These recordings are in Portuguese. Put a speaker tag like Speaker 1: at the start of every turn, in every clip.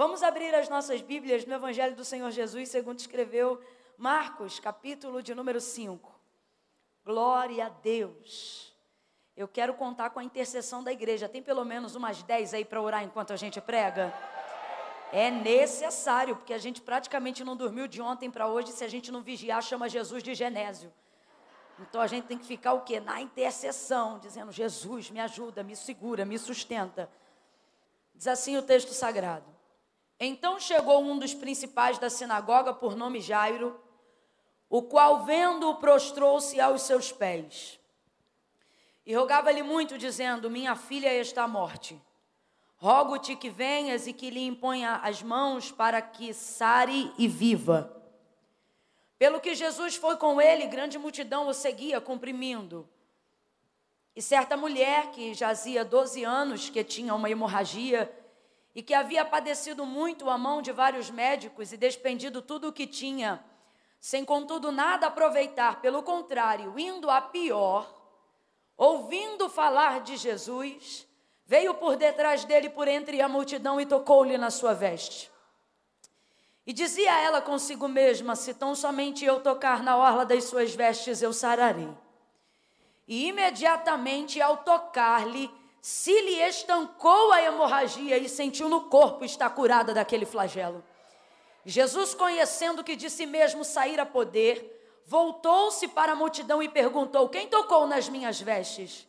Speaker 1: Vamos abrir as nossas Bíblias no Evangelho do Senhor Jesus, segundo escreveu Marcos, capítulo de número 5. Glória a Deus. Eu quero contar com a intercessão da igreja. Tem pelo menos umas 10 aí para orar enquanto a gente prega? É necessário, porque a gente praticamente não dormiu de ontem para hoje. Se a gente não vigiar, chama Jesus de Genésio. Então a gente tem que ficar o quê? Na intercessão, dizendo: Jesus, me ajuda, me segura, me sustenta. Diz assim o texto sagrado. Então chegou um dos principais da sinagoga, por nome Jairo, o qual, vendo-o, prostrou-se aos seus pés. E rogava-lhe muito, dizendo: Minha filha está à morte. Rogo-te que venhas e que lhe imponha as mãos para que sare e viva. Pelo que Jesus foi com ele, grande multidão o seguia, comprimindo. E certa mulher que jazia 12 anos, que tinha uma hemorragia, e que havia padecido muito a mão de vários médicos e despendido tudo o que tinha, sem contudo nada aproveitar, pelo contrário, indo a pior, ouvindo falar de Jesus, veio por detrás dele por entre a multidão e tocou-lhe na sua veste. E dizia ela consigo mesma: Se tão somente eu tocar na orla das suas vestes, eu sararei. E imediatamente ao tocar-lhe, se lhe estancou a hemorragia e sentiu no corpo estar curada daquele flagelo. Jesus, conhecendo que de si mesmo saíra poder, voltou-se para a multidão e perguntou: Quem tocou nas minhas vestes?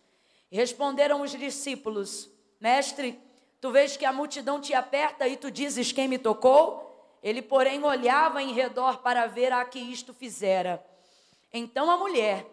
Speaker 1: Responderam os discípulos: Mestre, tu vês que a multidão te aperta e tu dizes: Quem me tocou? Ele, porém, olhava em redor para ver a que isto fizera. Então a mulher,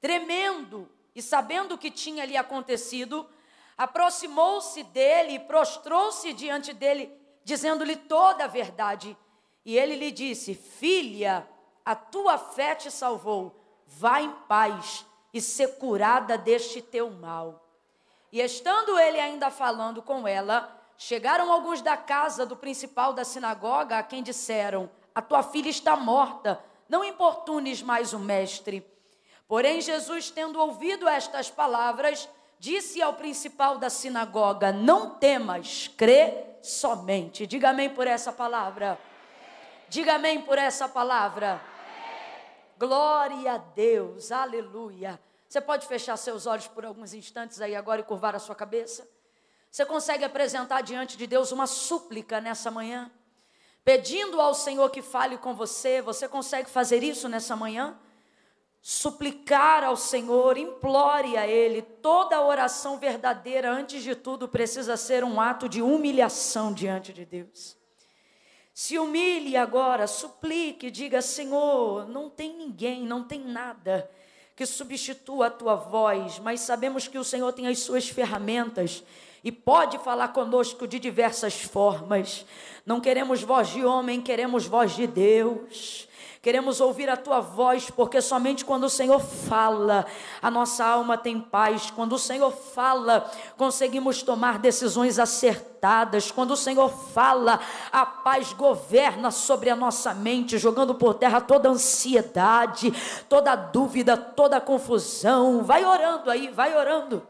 Speaker 1: tremendo, e sabendo o que tinha lhe acontecido, aproximou-se dele e prostrou-se diante dele, dizendo-lhe toda a verdade. E ele lhe disse: Filha, a tua fé te salvou, vá em paz e ser curada deste teu mal. E estando ele ainda falando com ela, chegaram alguns da casa do principal da sinagoga, a quem disseram: A tua filha está morta, não importunes mais o mestre. Porém, Jesus, tendo ouvido estas palavras, disse ao principal da sinagoga: Não temas, crê somente. Diga amém por essa palavra. Diga amém por essa palavra. Glória a Deus, aleluia. Você pode fechar seus olhos por alguns instantes aí agora e curvar a sua cabeça? Você consegue apresentar diante de Deus uma súplica nessa manhã? Pedindo ao Senhor que fale com você, você consegue fazer isso nessa manhã? Suplicar ao Senhor, implore a Ele. Toda oração verdadeira, antes de tudo, precisa ser um ato de humilhação diante de Deus. Se humilhe agora, suplique, diga: Senhor, não tem ninguém, não tem nada que substitua a tua voz, mas sabemos que o Senhor tem as suas ferramentas e pode falar conosco de diversas formas. Não queremos voz de homem, queremos voz de Deus. Queremos ouvir a tua voz, porque somente quando o Senhor fala, a nossa alma tem paz. Quando o Senhor fala, conseguimos tomar decisões acertadas. Quando o Senhor fala, a paz governa sobre a nossa mente, jogando por terra toda ansiedade, toda dúvida, toda confusão. Vai orando aí, vai orando.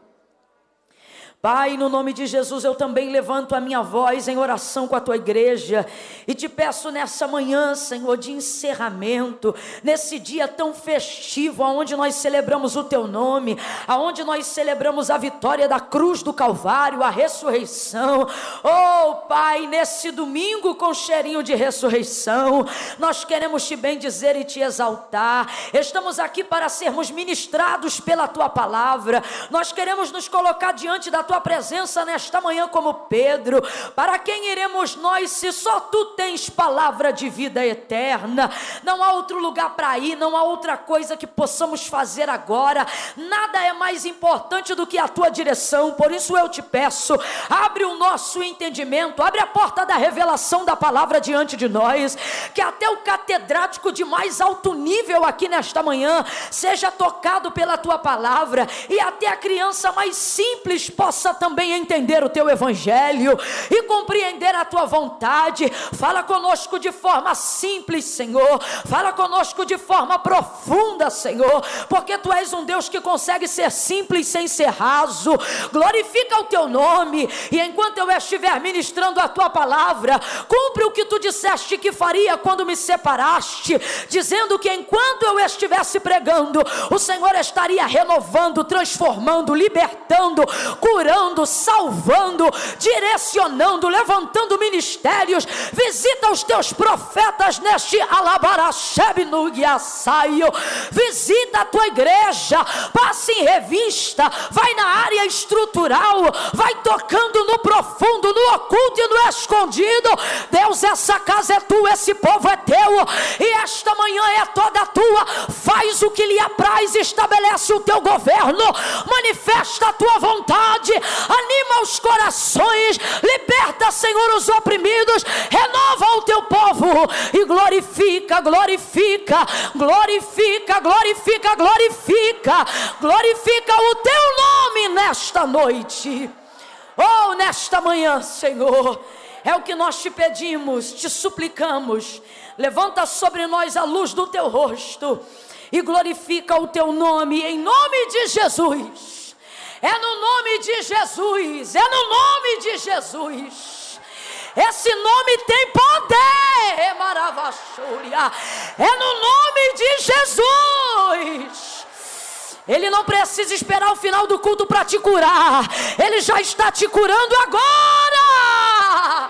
Speaker 1: Pai, no nome de Jesus, eu também levanto a minha voz em oração com a tua igreja e te peço nessa manhã, Senhor, de encerramento, nesse dia tão festivo, aonde nós celebramos o teu nome, aonde nós celebramos a vitória da cruz do Calvário, a ressurreição. Oh, Pai, nesse domingo com cheirinho de ressurreição, nós queremos te bendizer e te exaltar. Estamos aqui para sermos ministrados pela tua palavra. Nós queremos nos colocar diante da tua presença nesta manhã como Pedro. Para quem iremos nós se só tu tens palavra de vida eterna? Não há outro lugar para ir, não há outra coisa que possamos fazer agora. Nada é mais importante do que a tua direção. Por isso eu te peço, abre o nosso entendimento, abre a porta da revelação da palavra diante de nós, que até o catedrático de mais alto nível aqui nesta manhã seja tocado pela tua palavra e até a criança mais simples possa possa também entender o teu evangelho e compreender a tua vontade. Fala conosco de forma simples, Senhor. Fala conosco de forma profunda, Senhor, porque tu és um Deus que consegue ser simples sem ser raso. Glorifica o teu nome e enquanto eu estiver ministrando a tua palavra, cumpre o que tu disseste que faria quando me separaste, dizendo que enquanto eu estivesse pregando, o Senhor estaria renovando, transformando, libertando, curando, salvando, direcionando, levantando ministérios. Visita os teus profetas neste Alabaracheb no Guiaçaio. Visita a tua igreja, passe em revista, vai na área estrutural, vai tocando no profundo, no oculto e no escondido. Deus, essa casa é tua, esse povo é teu, e esta manhã é toda tua. Faz o que lhe apraz, estabelece o teu governo, manifesta a tua vontade, anima os corações, liberta, Senhor, os oprimidos, renova o teu povo e glorifica, glorifica, glorifica, glorifica, glorifica, glorifica o teu nome nesta noite. Oh, nesta manhã, Senhor, é o que nós te pedimos, te suplicamos. Levanta sobre nós a luz do teu rosto e glorifica o teu nome, em nome de Jesus. É no nome de Jesus, é no nome de Jesus. Esse nome tem poder, é maravilhoso. É no nome de Jesus. Ele não precisa esperar o final do culto para te curar. Ele já está te curando agora.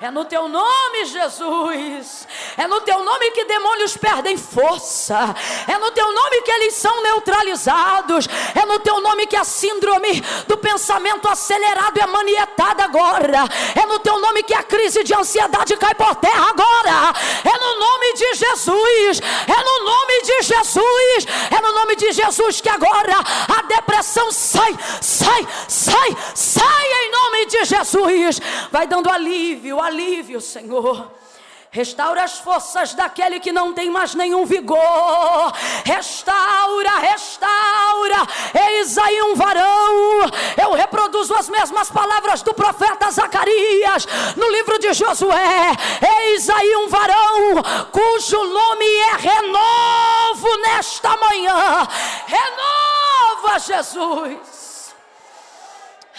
Speaker 1: É no teu nome, Jesus. É no teu nome que demônios perdem força. É no teu nome que eles são neutralizados. É no teu nome que a síndrome do pensamento acelerado é manietada agora. É no teu nome que a crise de ansiedade cai por terra agora. É no nome de Jesus. É no nome de Jesus. É no nome de Jesus que agora a depressão sai, sai, sai, sai em nome de Jesus. Vai dando alívio, alívio, Senhor. Restaura as forças daquele que não tem mais nenhum vigor. Restaura, restaura. Eis aí um varão. Eu reproduzo as mesmas palavras do profeta Zacarias no livro de Josué. Eis aí um varão cujo nome é renovo nesta manhã. Renova, Jesus.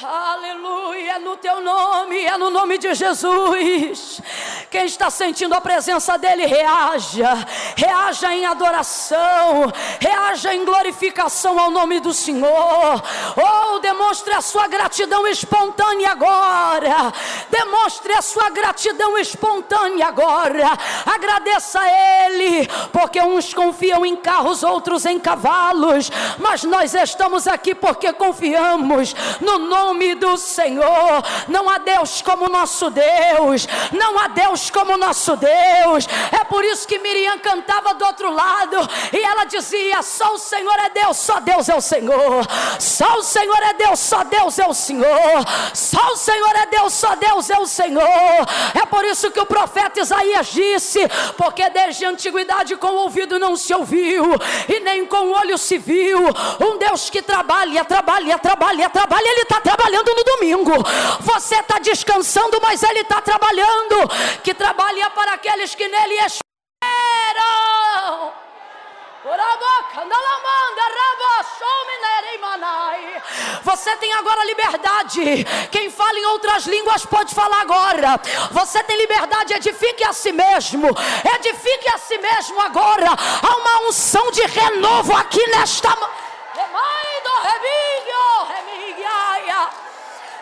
Speaker 1: Aleluia, no teu nome, é no nome de Jesus. Quem está sentindo a presença dele, reaja, reaja em adoração, reaja em glorificação ao nome do Senhor. Oh, demonstre a sua gratidão espontânea agora. Demonstre a sua gratidão espontânea agora. Agradeça a Ele, porque uns confiam em carros, outros em cavalos, mas nós estamos aqui porque confiamos no nome nome do Senhor. Não há Deus como nosso Deus. Não há Deus como nosso Deus. É por isso que Miriam cantava do outro lado e ela dizia: Só o Senhor é Deus, só Deus é o Senhor. Só o Senhor é Deus, só Deus é o Senhor. Só o Senhor é Deus, só Deus é o Senhor. É por isso que o profeta Isaías disse: Porque desde a antiguidade com o ouvido não se ouviu e nem com o olho se viu. Um Deus que trabalha, trabalha, trabalha, trabalha, Ele está trabalhando no domingo. Você está descansando, mas Ele está trabalhando. Que trabalha para aqueles que nele esperam. Você tem agora liberdade. Quem fala em outras línguas pode falar agora. Você tem liberdade, edifique a si mesmo. Edifique a si mesmo agora. Há uma unção de renovo aqui nesta. Remaido, remigio, remigio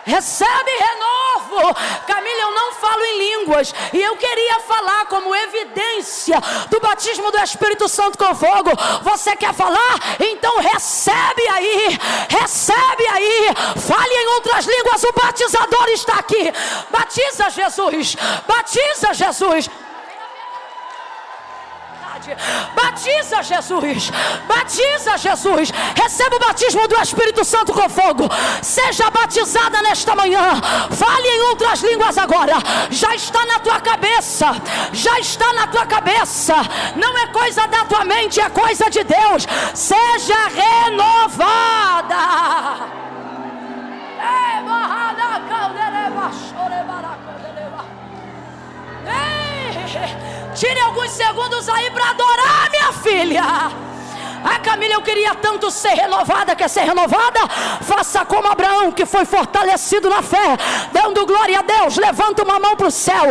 Speaker 1: recebe renovo. Camila, eu não falo em línguas e eu queria falar como evidência do batismo do Espírito Santo com fogo. Você quer falar? Então recebe aí, recebe aí. Fale em outras línguas. O batizador está aqui. Batiza Jesus, batiza Jesus. Batiza Jesus. Batiza Jesus. Receba o batismo do Espírito Santo com fogo. Seja batizada nesta manhã. Fale em outras línguas agora. Já está na tua cabeça. Já está na tua cabeça. Não é coisa da tua mente, é coisa de Deus. Seja renovada. Tire alguns segundos aí para adorar, minha filha. Ah, Camila, eu queria tanto ser renovada. Quer ser renovada? Faça como Abraão, que foi fortalecido na fé, dando glória a Deus. Levanta uma mão para o céu.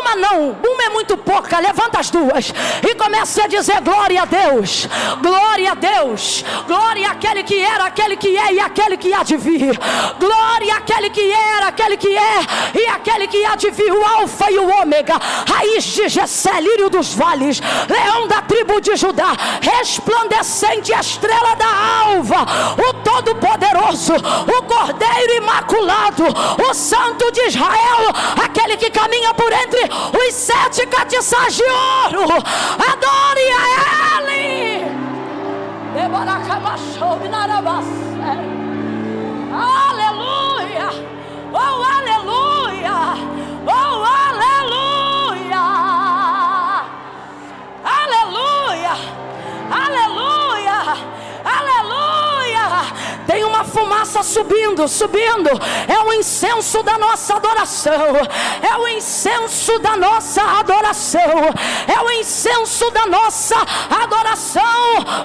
Speaker 1: Uma não, uma é muito pouca. Levanta as duas e comece a dizer glória a Deus. Glória a Deus. Glória àquele que era, aquele que é e aquele que há de vir. Glória àquele que era, aquele que é e aquele que há de vir. O Alfa e o Ômega, raiz de Gessé, lírio dos vales, leão da tribo de Judá, resplandecendo acende a estrela da alva, o Todo-Poderoso, o Cordeiro Imaculado, o Santo de Israel, aquele que caminha por entre os sete catiçais de ouro. Adore a Ele. Aleluia! Oh, aleluia! Oh, aleluia! Tem uma fumaça subindo, subindo. É o incenso da nossa adoração. É o incenso da nossa adoração. É o incenso da nossa adoração.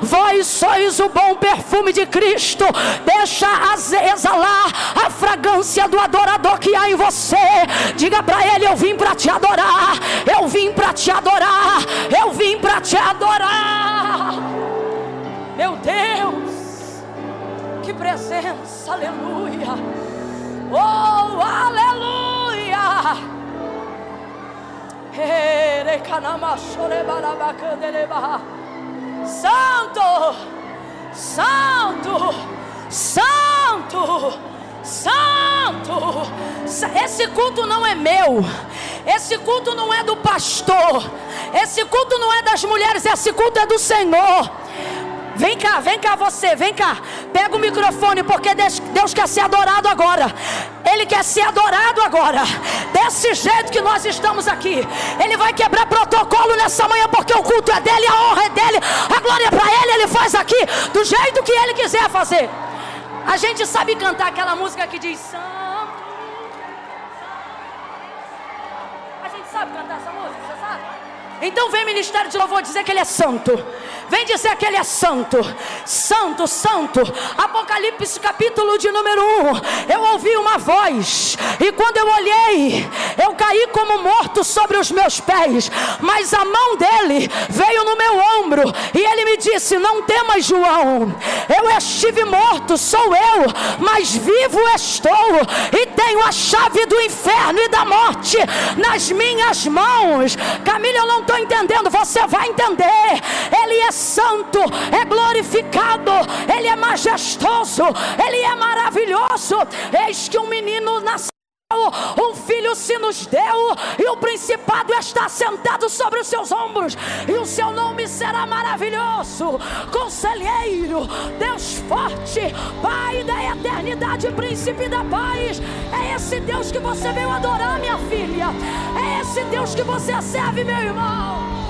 Speaker 1: Vós sois o bom perfume de Cristo. Deixa exalar a fragrância do adorador que há em você. Diga para ele: Eu vim para te adorar. Eu vim para te adorar. Eu vim para te adorar. Meu Deus, que presença, aleluia. Oh, aleluia. Santo, Santo, Santo, Santo. Esse culto não é meu. Esse culto não é do pastor. Esse culto não é das mulheres. Esse culto é do Senhor. Vem cá, vem cá você, vem cá. Pega o microfone, porque Deus quer ser adorado agora. Ele quer ser adorado agora. Desse jeito que nós estamos aqui. Ele vai quebrar protocolo nessa manhã, porque o culto é dele, a honra é dele, a glória é para ele. Ele faz aqui do jeito que ele quiser fazer. A gente sabe cantar aquela música que diz. A gente sabe cantar essa música? Então vem ministério de louvor dizer que ele é santo. Vem dizer que Ele é santo, santo, santo. Apocalipse capítulo de número 1. Eu ouvi uma voz, e quando eu olhei, eu caí como morto sobre os meus pés. Mas a mão dele veio no meu ombro, e ele me disse: Não temas, João. Eu estive morto, sou eu, mas vivo estou, e tenho a chave do inferno e da morte nas minhas mãos. Camila, eu não estou entendendo, você vai entender. Ele é santo, é glorificado, ele é majestoso, ele é maravilhoso. Eis que um menino nasceu. Um filho se nos deu, e o principado está sentado sobre os seus ombros, e o seu nome será maravilhoso, conselheiro, Deus forte, Pai da eternidade, príncipe da paz. É esse Deus que você veio adorar, minha filha, é esse Deus que você serve, meu irmão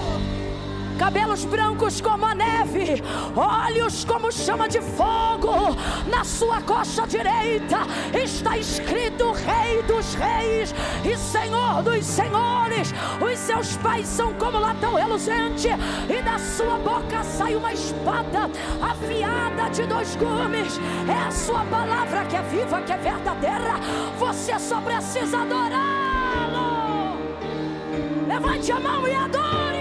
Speaker 1: cabelos brancos como a neve, olhos como chama de fogo. Na sua coxa direita está escrito Rei dos Reis e Senhor dos Senhores. Os seus pais são como latão reluzente, e da sua boca sai uma espada afiada de dois gumes. É a sua palavra que é viva, que é verdadeira. Você só precisa adorá-lo. Levante a mão e adore.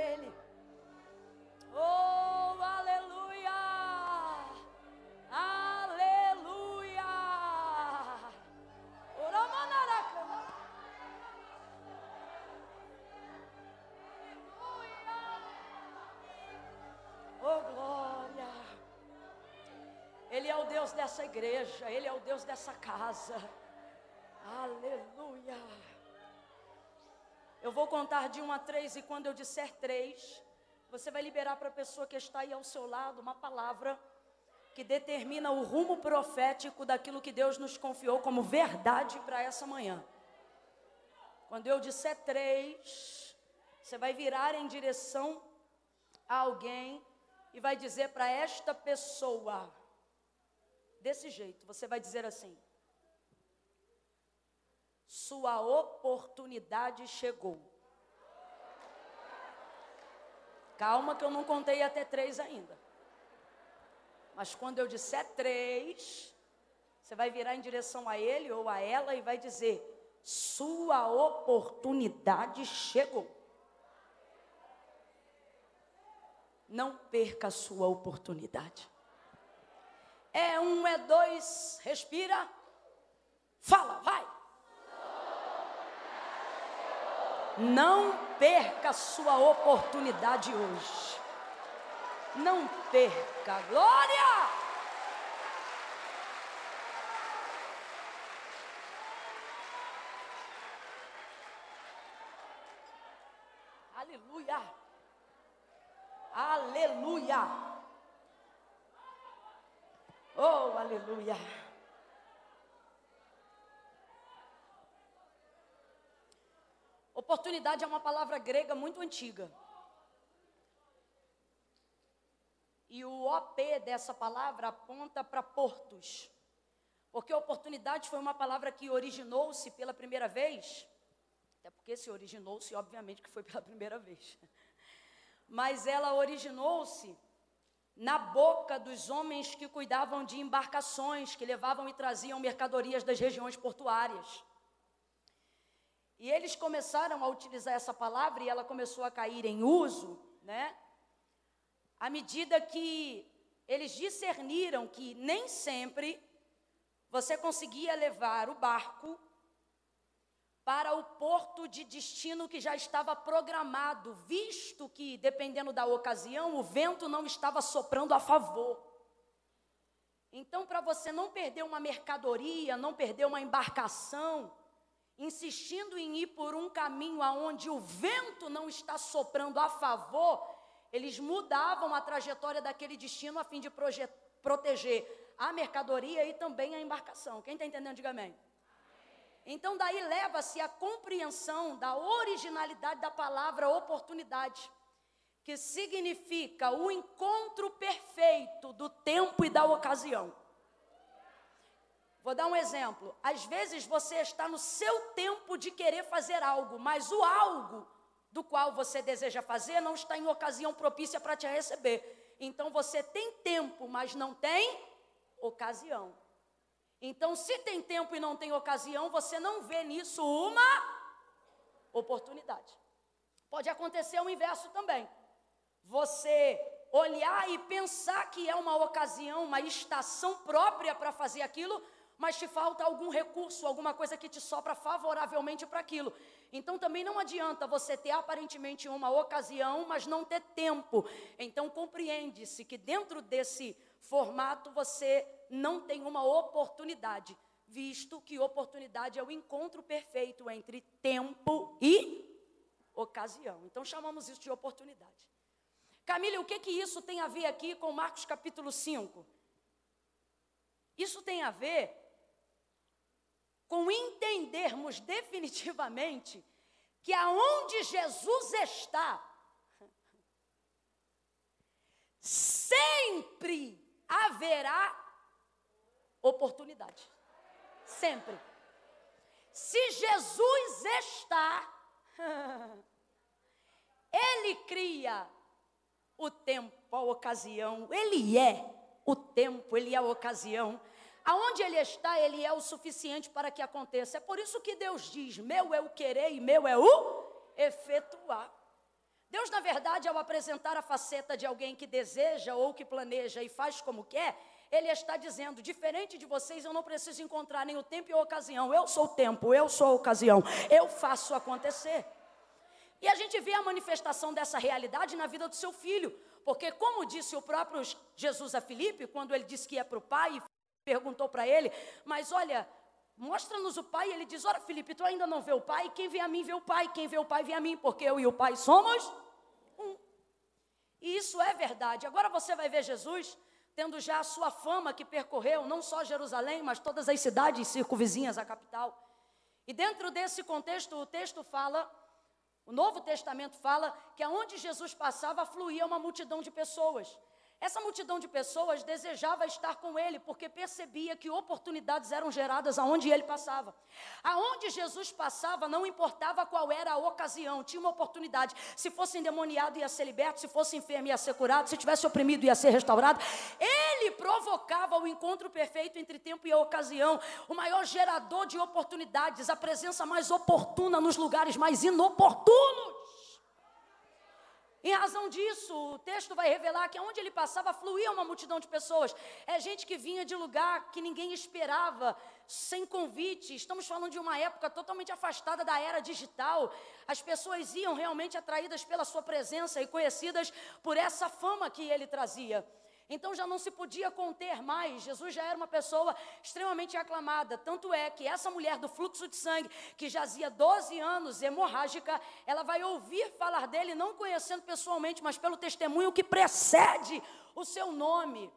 Speaker 1: Deus dessa igreja, Ele é o Deus dessa casa. Aleluia! Eu vou contar de um a três, e quando eu disser três, você vai liberar para a pessoa que está aí ao seu lado uma palavra que determina o rumo profético daquilo que Deus nos confiou como verdade para essa manhã. Quando eu disser três, você vai virar em direção a alguém e vai dizer para esta pessoa, desse jeito, você vai dizer assim: sua oportunidade chegou. Calma que eu não contei até três ainda. Mas quando eu disser três, você vai virar em direção a ele ou a ela e vai dizer: Sua oportunidade chegou. Não perca a sua oportunidade. É um, é dois, respira, fala, vai. Não perca sua oportunidade hoje. Não perca. Glória! Aleluia! Aleluia! Oh, aleluia! Oportunidade é uma palavra grega muito antiga. E o OP dessa palavra aponta para portos. Porque oportunidade foi uma palavra que originou-se pela primeira vez. Até porque se originou-se, obviamente que foi pela primeira vez. Mas ela originou-se na boca dos homens que cuidavam de embarcações, que levavam e traziam mercadorias das regiões portuárias. E eles começaram a utilizar essa palavra e ela começou a cair em uso, né? À medida que eles discerniram que nem sempre você conseguia levar o barco para o porto de destino que já estava programado, visto que, dependendo da ocasião, o vento não estava soprando a favor. Então, para você não perder uma mercadoria, não perder uma embarcação, insistindo em ir por um caminho aonde o vento não está soprando a favor, eles mudavam a trajetória daquele destino a fim de proteger a mercadoria e também a embarcação. Quem está entendendo, diga amém. Então, daí leva-se a compreensão da originalidade da palavra oportunidade. que significa o encontro perfeito do tempo e da ocasião. Vou dar um exemplo. Às vezes você está no seu tempo de querer fazer algo, mas o algo do qual você deseja fazer não está em ocasião propícia para te receber. Então você tem tempo, mas não tem ocasião. Então, se tem tempo e não tem ocasião, você não vê nisso uma oportunidade. Pode acontecer o inverso também. Você olhar e pensar que é uma ocasião, uma estação própria para fazer aquilo, mas te falta algum recurso, alguma coisa que te sopra favoravelmente para aquilo. Então também não adianta você ter aparentemente uma ocasião, mas não ter tempo. Então compreende-se que dentro desse formato você não tem uma oportunidade, visto que oportunidade é o encontro perfeito entre tempo e ocasião. Então chamamos isso de oportunidade. Camila, o que que isso tem a ver aqui com Marcos capítulo 5? Isso tem a ver com entendermos definitivamente que aonde Jesus está, sempre haverá oportunidade. Sempre. Se Jesus está, Ele cria o tempo, a ocasião, Ele é o tempo, Ele é a ocasião. Aonde ele está, ele é o suficiente para que aconteça. É por isso que Deus diz: meu é o querer e meu é o efetuar. Deus, na verdade, ao apresentar a faceta de alguém que deseja ou que planeja e faz como quer, ele está dizendo: diferente de vocês, eu não preciso encontrar nem o tempo e a ocasião. Eu sou o tempo, eu sou a ocasião, eu faço acontecer. E a gente vê a manifestação dessa realidade na vida do seu filho, porque, como disse o próprio Jesus a Filipe, quando ele disse que ia para o pai perguntou para ele, mas olha, mostra-nos o pai. Ele diz: Ora, Felipe, tu ainda não vê o pai? Quem vê a mim vê o pai, quem vê o pai vê a mim, porque eu e o pai somos. E isso é verdade. Agora você vai ver Jesus tendo já a sua fama que percorreu não só Jerusalém, mas todas as cidades circunvizinhas à capital. E dentro desse contexto, o texto fala, o Novo Testamento fala que aonde Jesus passava fluía uma multidão de pessoas. Essa multidão de pessoas desejava estar com ele, porque percebia que oportunidades eram geradas aonde ele passava. Aonde Jesus passava, não importava qual era a ocasião, tinha uma oportunidade. Se fosse endemoniado, ia ser liberto, se fosse enfermo, ia ser curado, se tivesse oprimido, ia ser restaurado. Ele provocava o encontro perfeito entre tempo e ocasião, o maior gerador de oportunidades, a presença mais oportuna nos lugares mais inoportunos. Em razão disso, o texto vai revelar que onde ele passava fluía uma multidão de pessoas. É gente que vinha de lugar que ninguém esperava, sem convite. Estamos falando de uma época totalmente afastada da era digital. As pessoas iam realmente atraídas pela sua presença e conhecidas por essa fama que ele trazia. Então já não se podia conter mais. Jesus já era uma pessoa extremamente aclamada. Tanto é que essa mulher do fluxo de sangue, que jazia 12 anos hemorrágica, ela vai ouvir falar dele, não conhecendo pessoalmente, mas pelo testemunho que precede o seu nome.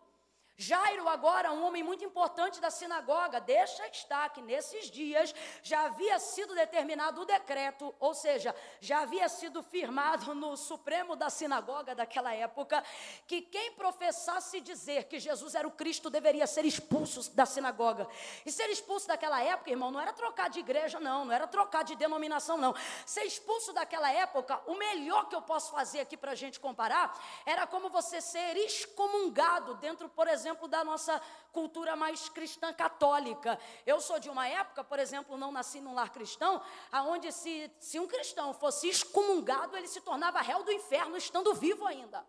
Speaker 1: Jairo, agora, um homem muito importante da sinagoga, deixa estar que nesses dias já havia sido determinado o decreto, ou seja, já havia sido firmado no Supremo da sinagoga daquela época, que quem professasse dizer que Jesus era o Cristo deveria ser expulso da sinagoga. E ser expulso daquela época, irmão, não era trocar de igreja, não, não era trocar de denominação, não. Ser expulso daquela época, o melhor que eu posso fazer aqui para a gente comparar, era como você ser excomungado dentro, por exemplo, exemplo, da nossa cultura mais cristã católica. Eu sou de uma época, por exemplo, não nasci num lar cristão, aonde se, se um cristão fosse excomungado, ele se tornava réu do inferno, estando vivo ainda.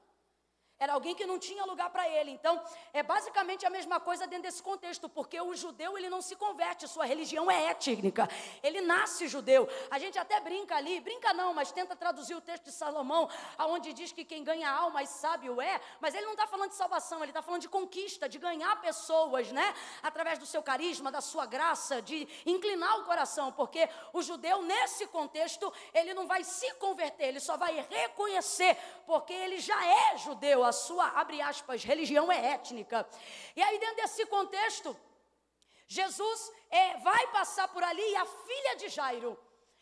Speaker 1: Era alguém que não tinha lugar para ele. Então, é basicamente a mesma coisa dentro desse contexto, porque o judeu ele não se converte, sua religião é étnica. Ele nasce judeu. A gente até brinca ali, brinca não, mas tenta traduzir o texto de Salomão, aonde diz que quem ganha alma e sábio é, mas ele não está falando de salvação, ele está falando de conquista, de ganhar pessoas, né? Através do seu carisma, da sua graça, de inclinar o coração, porque o judeu nesse contexto, ele não vai se converter, ele só vai reconhecer, porque ele já é judeu a sua, abre aspas, religião é étnica. E aí, dentro desse contexto, Jesus é, vai passar por ali e a filha de Jairo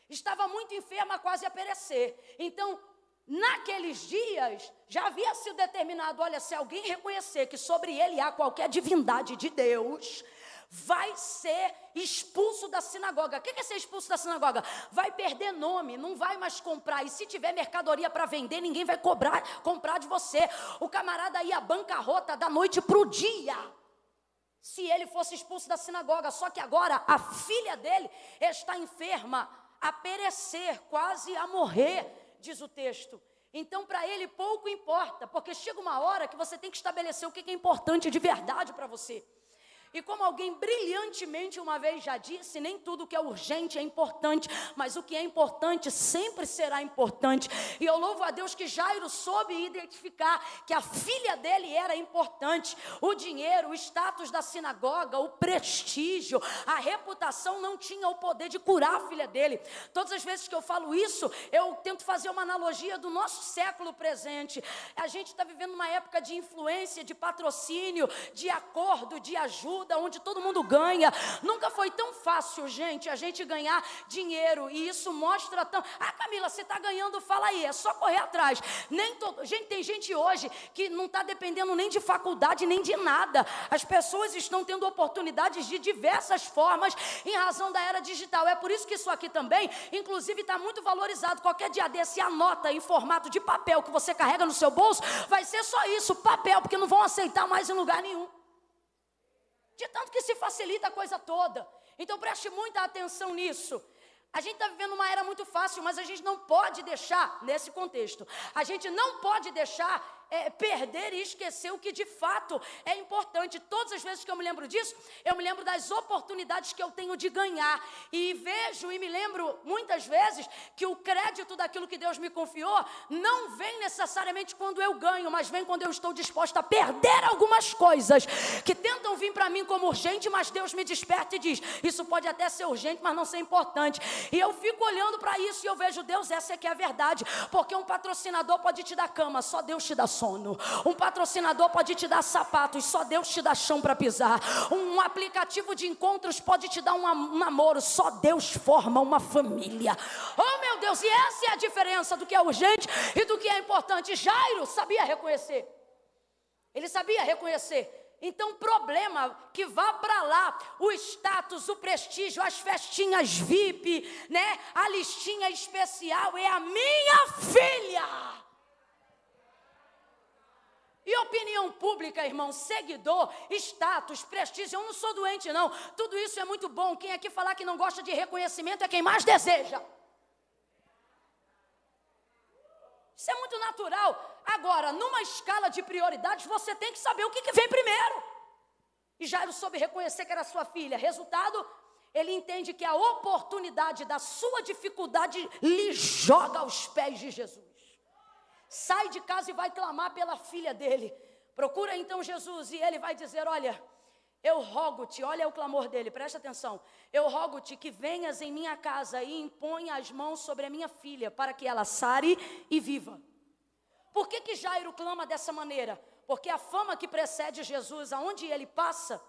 Speaker 1: estava muito enferma, quase a perecer. Então, naqueles dias já havia sido determinado: olha, se alguém reconhecer que sobre ele há qualquer divindade de Deus, vai ser expulso da sinagoga. O que é ser expulso da sinagoga? Vai perder nome, não vai mais comprar. E se tiver mercadoria para vender, ninguém vai cobrar, comprar de você. O camarada ia bancarrota da noite para o dia. Se ele fosse expulso da sinagoga, só que agora a filha dele está enferma, a perecer, quase a morrer, diz o texto. Então, para ele pouco importa, porque chega uma hora que você tem que estabelecer o que é importante de verdade para você. E como alguém brilhantemente uma vez já disse, nem tudo que é urgente é importante, mas o que é importante sempre será importante. E eu louvo a Deus que Jairo soube identificar que a filha dele era importante. O dinheiro, o status da sinagoga, o prestígio, a reputação não tinha o poder de curar a filha dele. Todas as vezes que eu falo isso, eu tento fazer uma analogia do nosso século presente. A gente está vivendo uma época de influência, de patrocínio, de acordo, de ajuda ajuda, onde todo mundo ganha. Nunca foi tão fácil, gente, a gente ganhar dinheiro. E isso mostra tão. Ah, Camila, você está ganhando, fala aí, é só correr atrás. Nem todo... Gente, tem gente hoje que não está dependendo nem de faculdade, nem de nada. As pessoas estão tendo oportunidades de diversas formas em razão da era digital. É por isso que isso aqui também, inclusive, está muito valorizado. Qualquer dia desse, anota em formato de papel que você carrega no seu bolso, vai ser só isso, papel, porque não vão aceitar mais em lugar nenhum. De tanto que se facilita a coisa toda. Então preste muita atenção nisso. A gente está vivendo uma era muito fácil, mas a gente não pode deixar, nesse contexto, a gente não pode deixar é, perder e esquecer o que de fato é importante. Todas as vezes que eu me lembro disso, eu me lembro das oportunidades que eu tenho de ganhar. E vejo e me lembro muitas vezes que o crédito daquilo que Deus me confiou não vem necessariamente quando eu ganho, mas vem quando eu estou disposta a perder algumas coisas que tentam vir para mim como urgente, mas Deus me desperta e diz: Isso pode até ser urgente, mas não ser importante. E eu fico olhando para isso e eu vejo, Deus, essa é que é a verdade. Porque um patrocinador pode te dar cama, só Deus te dá sono sono. Um patrocinador pode te dar sapatos, só Deus te dá chão para pisar. Um aplicativo de encontros pode te dar um namoro, só Deus forma uma família. Oh meu Deus, e essa é a diferença do que é urgente e do que é importante. Jairo sabia reconhecer. Ele sabia reconhecer. Então, problema que vá para lá, o status, o prestígio, as festinhas VIP, né? A listinha especial é a minha filha. E opinião pública, irmão, seguidor, status, prestígio, eu não sou doente, não. Tudo isso é muito bom. Quem aqui falar que não gosta de reconhecimento é quem mais deseja. Isso é muito natural. Agora, numa escala de prioridades, você tem que saber o que, que vem primeiro. E Jairo soube reconhecer que era sua filha. Resultado, ele entende que a oportunidade da sua dificuldade lhe joga aos pés de Jesus sai de casa e vai clamar pela filha dele. Procura então Jesus e ele vai dizer: Olha, eu rogo-te, olha o clamor dele, presta atenção. Eu rogo-te que venhas em minha casa e imponha as mãos sobre a minha filha, para que ela sare e viva. Por que, que Jairo clama dessa maneira? Porque a fama que precede Jesus, aonde ele passa,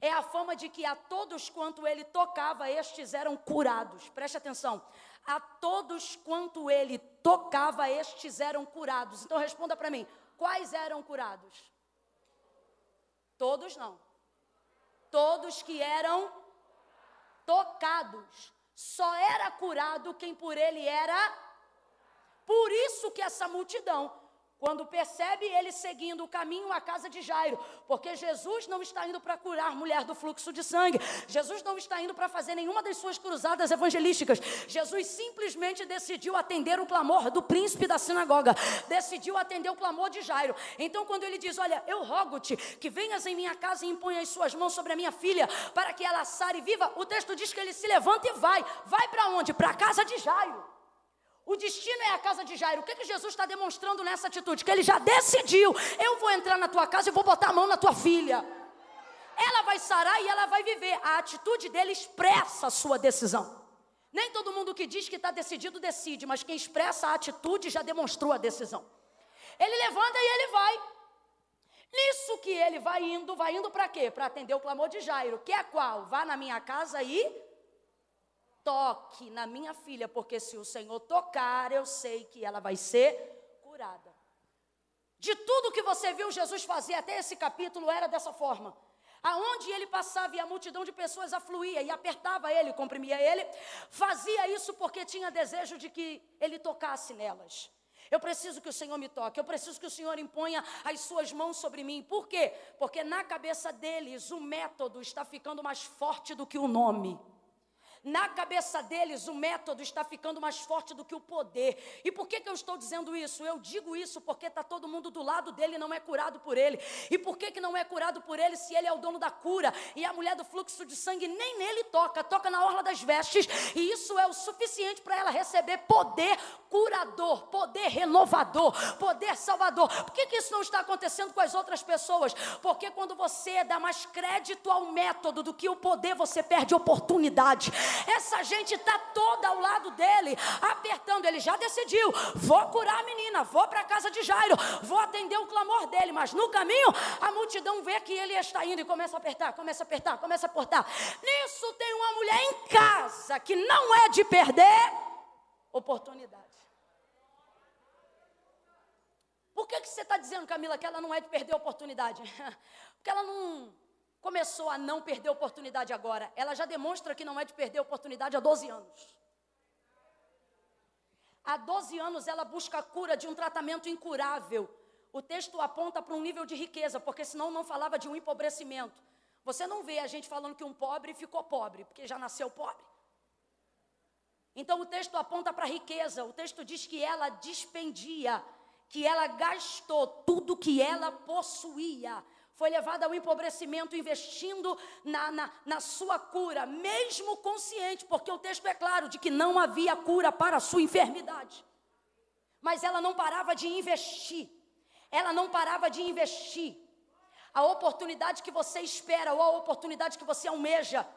Speaker 1: é a fama de que a todos quanto ele tocava, estes eram curados. Preste atenção. A todos quanto ele tocava, estes eram curados. Então responda para mim: quais eram curados? Todos não. Todos que eram tocados. Só era curado quem por ele era. Por isso que essa multidão quando percebe ele seguindo o caminho à casa de Jairo, porque Jesus não está indo para curar mulher do fluxo de sangue, Jesus não está indo para fazer nenhuma das suas cruzadas evangelísticas, Jesus simplesmente decidiu atender o clamor do príncipe da sinagoga, decidiu atender o clamor de Jairo. Então, quando ele diz: Olha, eu rogo-te que venhas em minha casa e imponha as suas mãos sobre a minha filha, para que ela sare viva, o texto diz que ele se levanta e vai. Vai para onde? Para a casa de Jairo. O destino é a casa de Jairo. O que, que Jesus está demonstrando nessa atitude? Que ele já decidiu: eu vou entrar na tua casa e vou botar a mão na tua filha. Ela vai sarar e ela vai viver. A atitude dele expressa a sua decisão. Nem todo mundo que diz que está decidido decide, mas quem expressa a atitude já demonstrou a decisão. Ele levanta e ele vai. Nisso que ele vai indo, vai indo para quê? Para atender o clamor de Jairo, que é qual? Vá na minha casa e toque na minha filha, porque se o Senhor tocar, eu sei que ela vai ser curada. De tudo que você viu Jesus fazer até esse capítulo era dessa forma. Aonde ele passava e a multidão de pessoas afluía e apertava ele, comprimia ele, fazia isso porque tinha desejo de que ele tocasse nelas. Eu preciso que o Senhor me toque, eu preciso que o Senhor imponha as suas mãos sobre mim. Por quê? Porque na cabeça deles o método está ficando mais forte do que o nome. Na cabeça deles, o método está ficando mais forte do que o poder. E por que, que eu estou dizendo isso? Eu digo isso porque está todo mundo do lado dele e não é curado por ele. E por que, que não é curado por ele se ele é o dono da cura? E a mulher do fluxo de sangue nem nele toca, toca na orla das vestes. E isso é o suficiente para ela receber poder curador, poder renovador, poder salvador. Por que, que isso não está acontecendo com as outras pessoas? Porque quando você dá mais crédito ao método do que o poder, você perde oportunidade. Essa gente está toda ao lado dele, apertando. Ele já decidiu: vou curar a menina, vou para a casa de Jairo, vou atender o clamor dele. Mas no caminho, a multidão vê que ele está indo e começa a apertar, começa a apertar, começa a apertar. Nisso tem uma mulher em casa que não é de perder oportunidade. Por que, que você está dizendo, Camila, que ela não é de perder oportunidade? Porque ela não começou a não perder oportunidade agora. Ela já demonstra que não é de perder oportunidade há 12 anos. Há 12 anos ela busca a cura de um tratamento incurável. O texto aponta para um nível de riqueza, porque senão não falava de um empobrecimento. Você não vê a gente falando que um pobre ficou pobre, porque já nasceu pobre. Então o texto aponta para a riqueza. O texto diz que ela dispendia, que ela gastou tudo que ela possuía foi levada ao empobrecimento, investindo na, na, na, sua cura, mesmo consciente, porque o texto é claro de que não havia cura para a sua enfermidade. Mas ela não parava de investir, ela não parava de investir. A oportunidade que você espera ou a oportunidade que você almeja,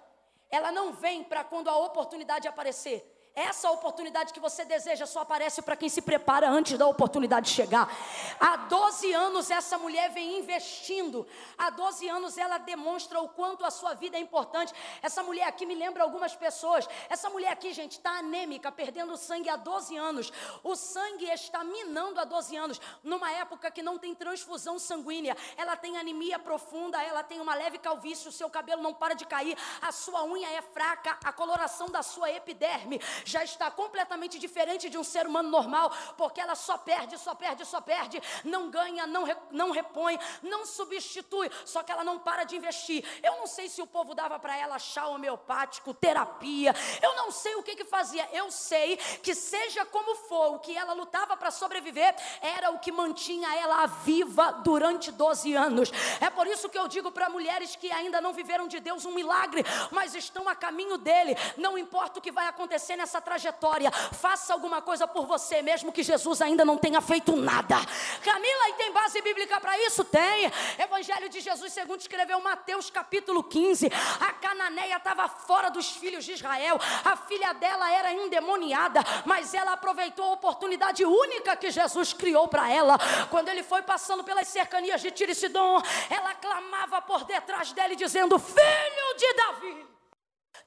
Speaker 1: ela não vem para quando a oportunidade aparecer, essa oportunidade que você deseja só aparece para quem se prepara antes da oportunidade chegar. Há 12 anos essa mulher vem investindo. Há 12 anos ela demonstra o quanto a sua vida é importante. Essa mulher aqui me lembra algumas pessoas. Essa mulher aqui, gente, está anêmica, perdendo sangue há 12 anos. O sangue está minando há 12 anos. Numa época que não tem transfusão sanguínea. Ela tem anemia profunda, ela tem uma leve calvície, o seu cabelo não para de cair, a sua unha é fraca, a coloração da sua epiderme já está completamente diferente de um ser humano normal, porque ela só perde, só perde, só perde, não ganha, não, não repõe, não substitui, só que ela não para de investir. Eu não sei se o povo dava para ela chá homeopático, terapia, eu não sei o que que fazia, eu sei que seja como for, o que ela lutava para sobreviver era o que mantinha ela viva durante 12 anos. É por isso que eu digo para mulheres que ainda não viveram de Deus um milagre, mas estão a caminho dele, não importa o que vai acontecer nessa trajetória, faça alguma coisa por você, mesmo que Jesus ainda não tenha feito nada. Camila, e tem base bíblica para isso? Tem. Evangelho de Jesus, segundo escreveu Mateus capítulo 15. A cananeia estava fora dos filhos de Israel, a filha dela era endemoniada, mas ela aproveitou a oportunidade única que Jesus criou para ela. Quando ele foi passando pelas cercanias de Tiricidon, ela clamava por detrás dele, dizendo: Filho de Davi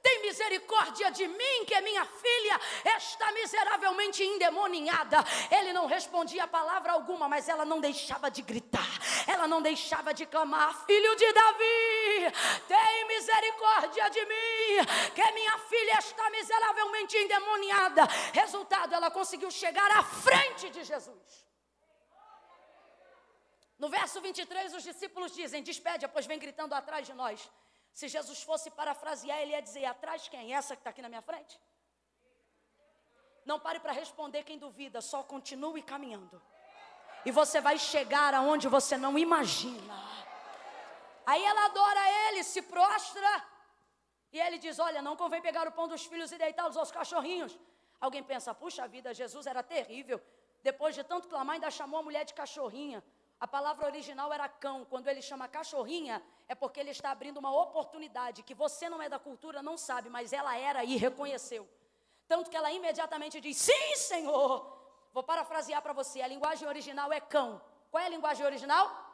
Speaker 1: tem misericórdia de mim, que minha filha está miseravelmente endemoniada. Ele não respondia palavra alguma, mas ela não deixava de gritar, ela não deixava de clamar: Filho de Davi, tem misericórdia de mim, que minha filha está miseravelmente endemoniada. Resultado, ela conseguiu chegar à frente de Jesus. No verso 23, os discípulos dizem: Despede, pois vem gritando atrás de nós. Se Jesus fosse parafrasear, ele ia dizer: atrás quem? Essa que está aqui na minha frente? Não pare para responder quem duvida, só continue caminhando. E você vai chegar aonde você não imagina. Aí ela adora ele, se prostra. E ele diz: Olha, não convém pegar o pão dos filhos e deitá-los aos cachorrinhos. Alguém pensa: Puxa vida, Jesus era terrível. Depois de tanto clamar, ainda chamou a mulher de cachorrinha. A palavra original era cão. Quando ele chama cachorrinha, é porque ele está abrindo uma oportunidade que você não é da cultura, não sabe, mas ela era e reconheceu. Tanto que ela imediatamente diz: Sim, Senhor. Vou parafrasear para você: a linguagem original é cão. Qual é a linguagem original?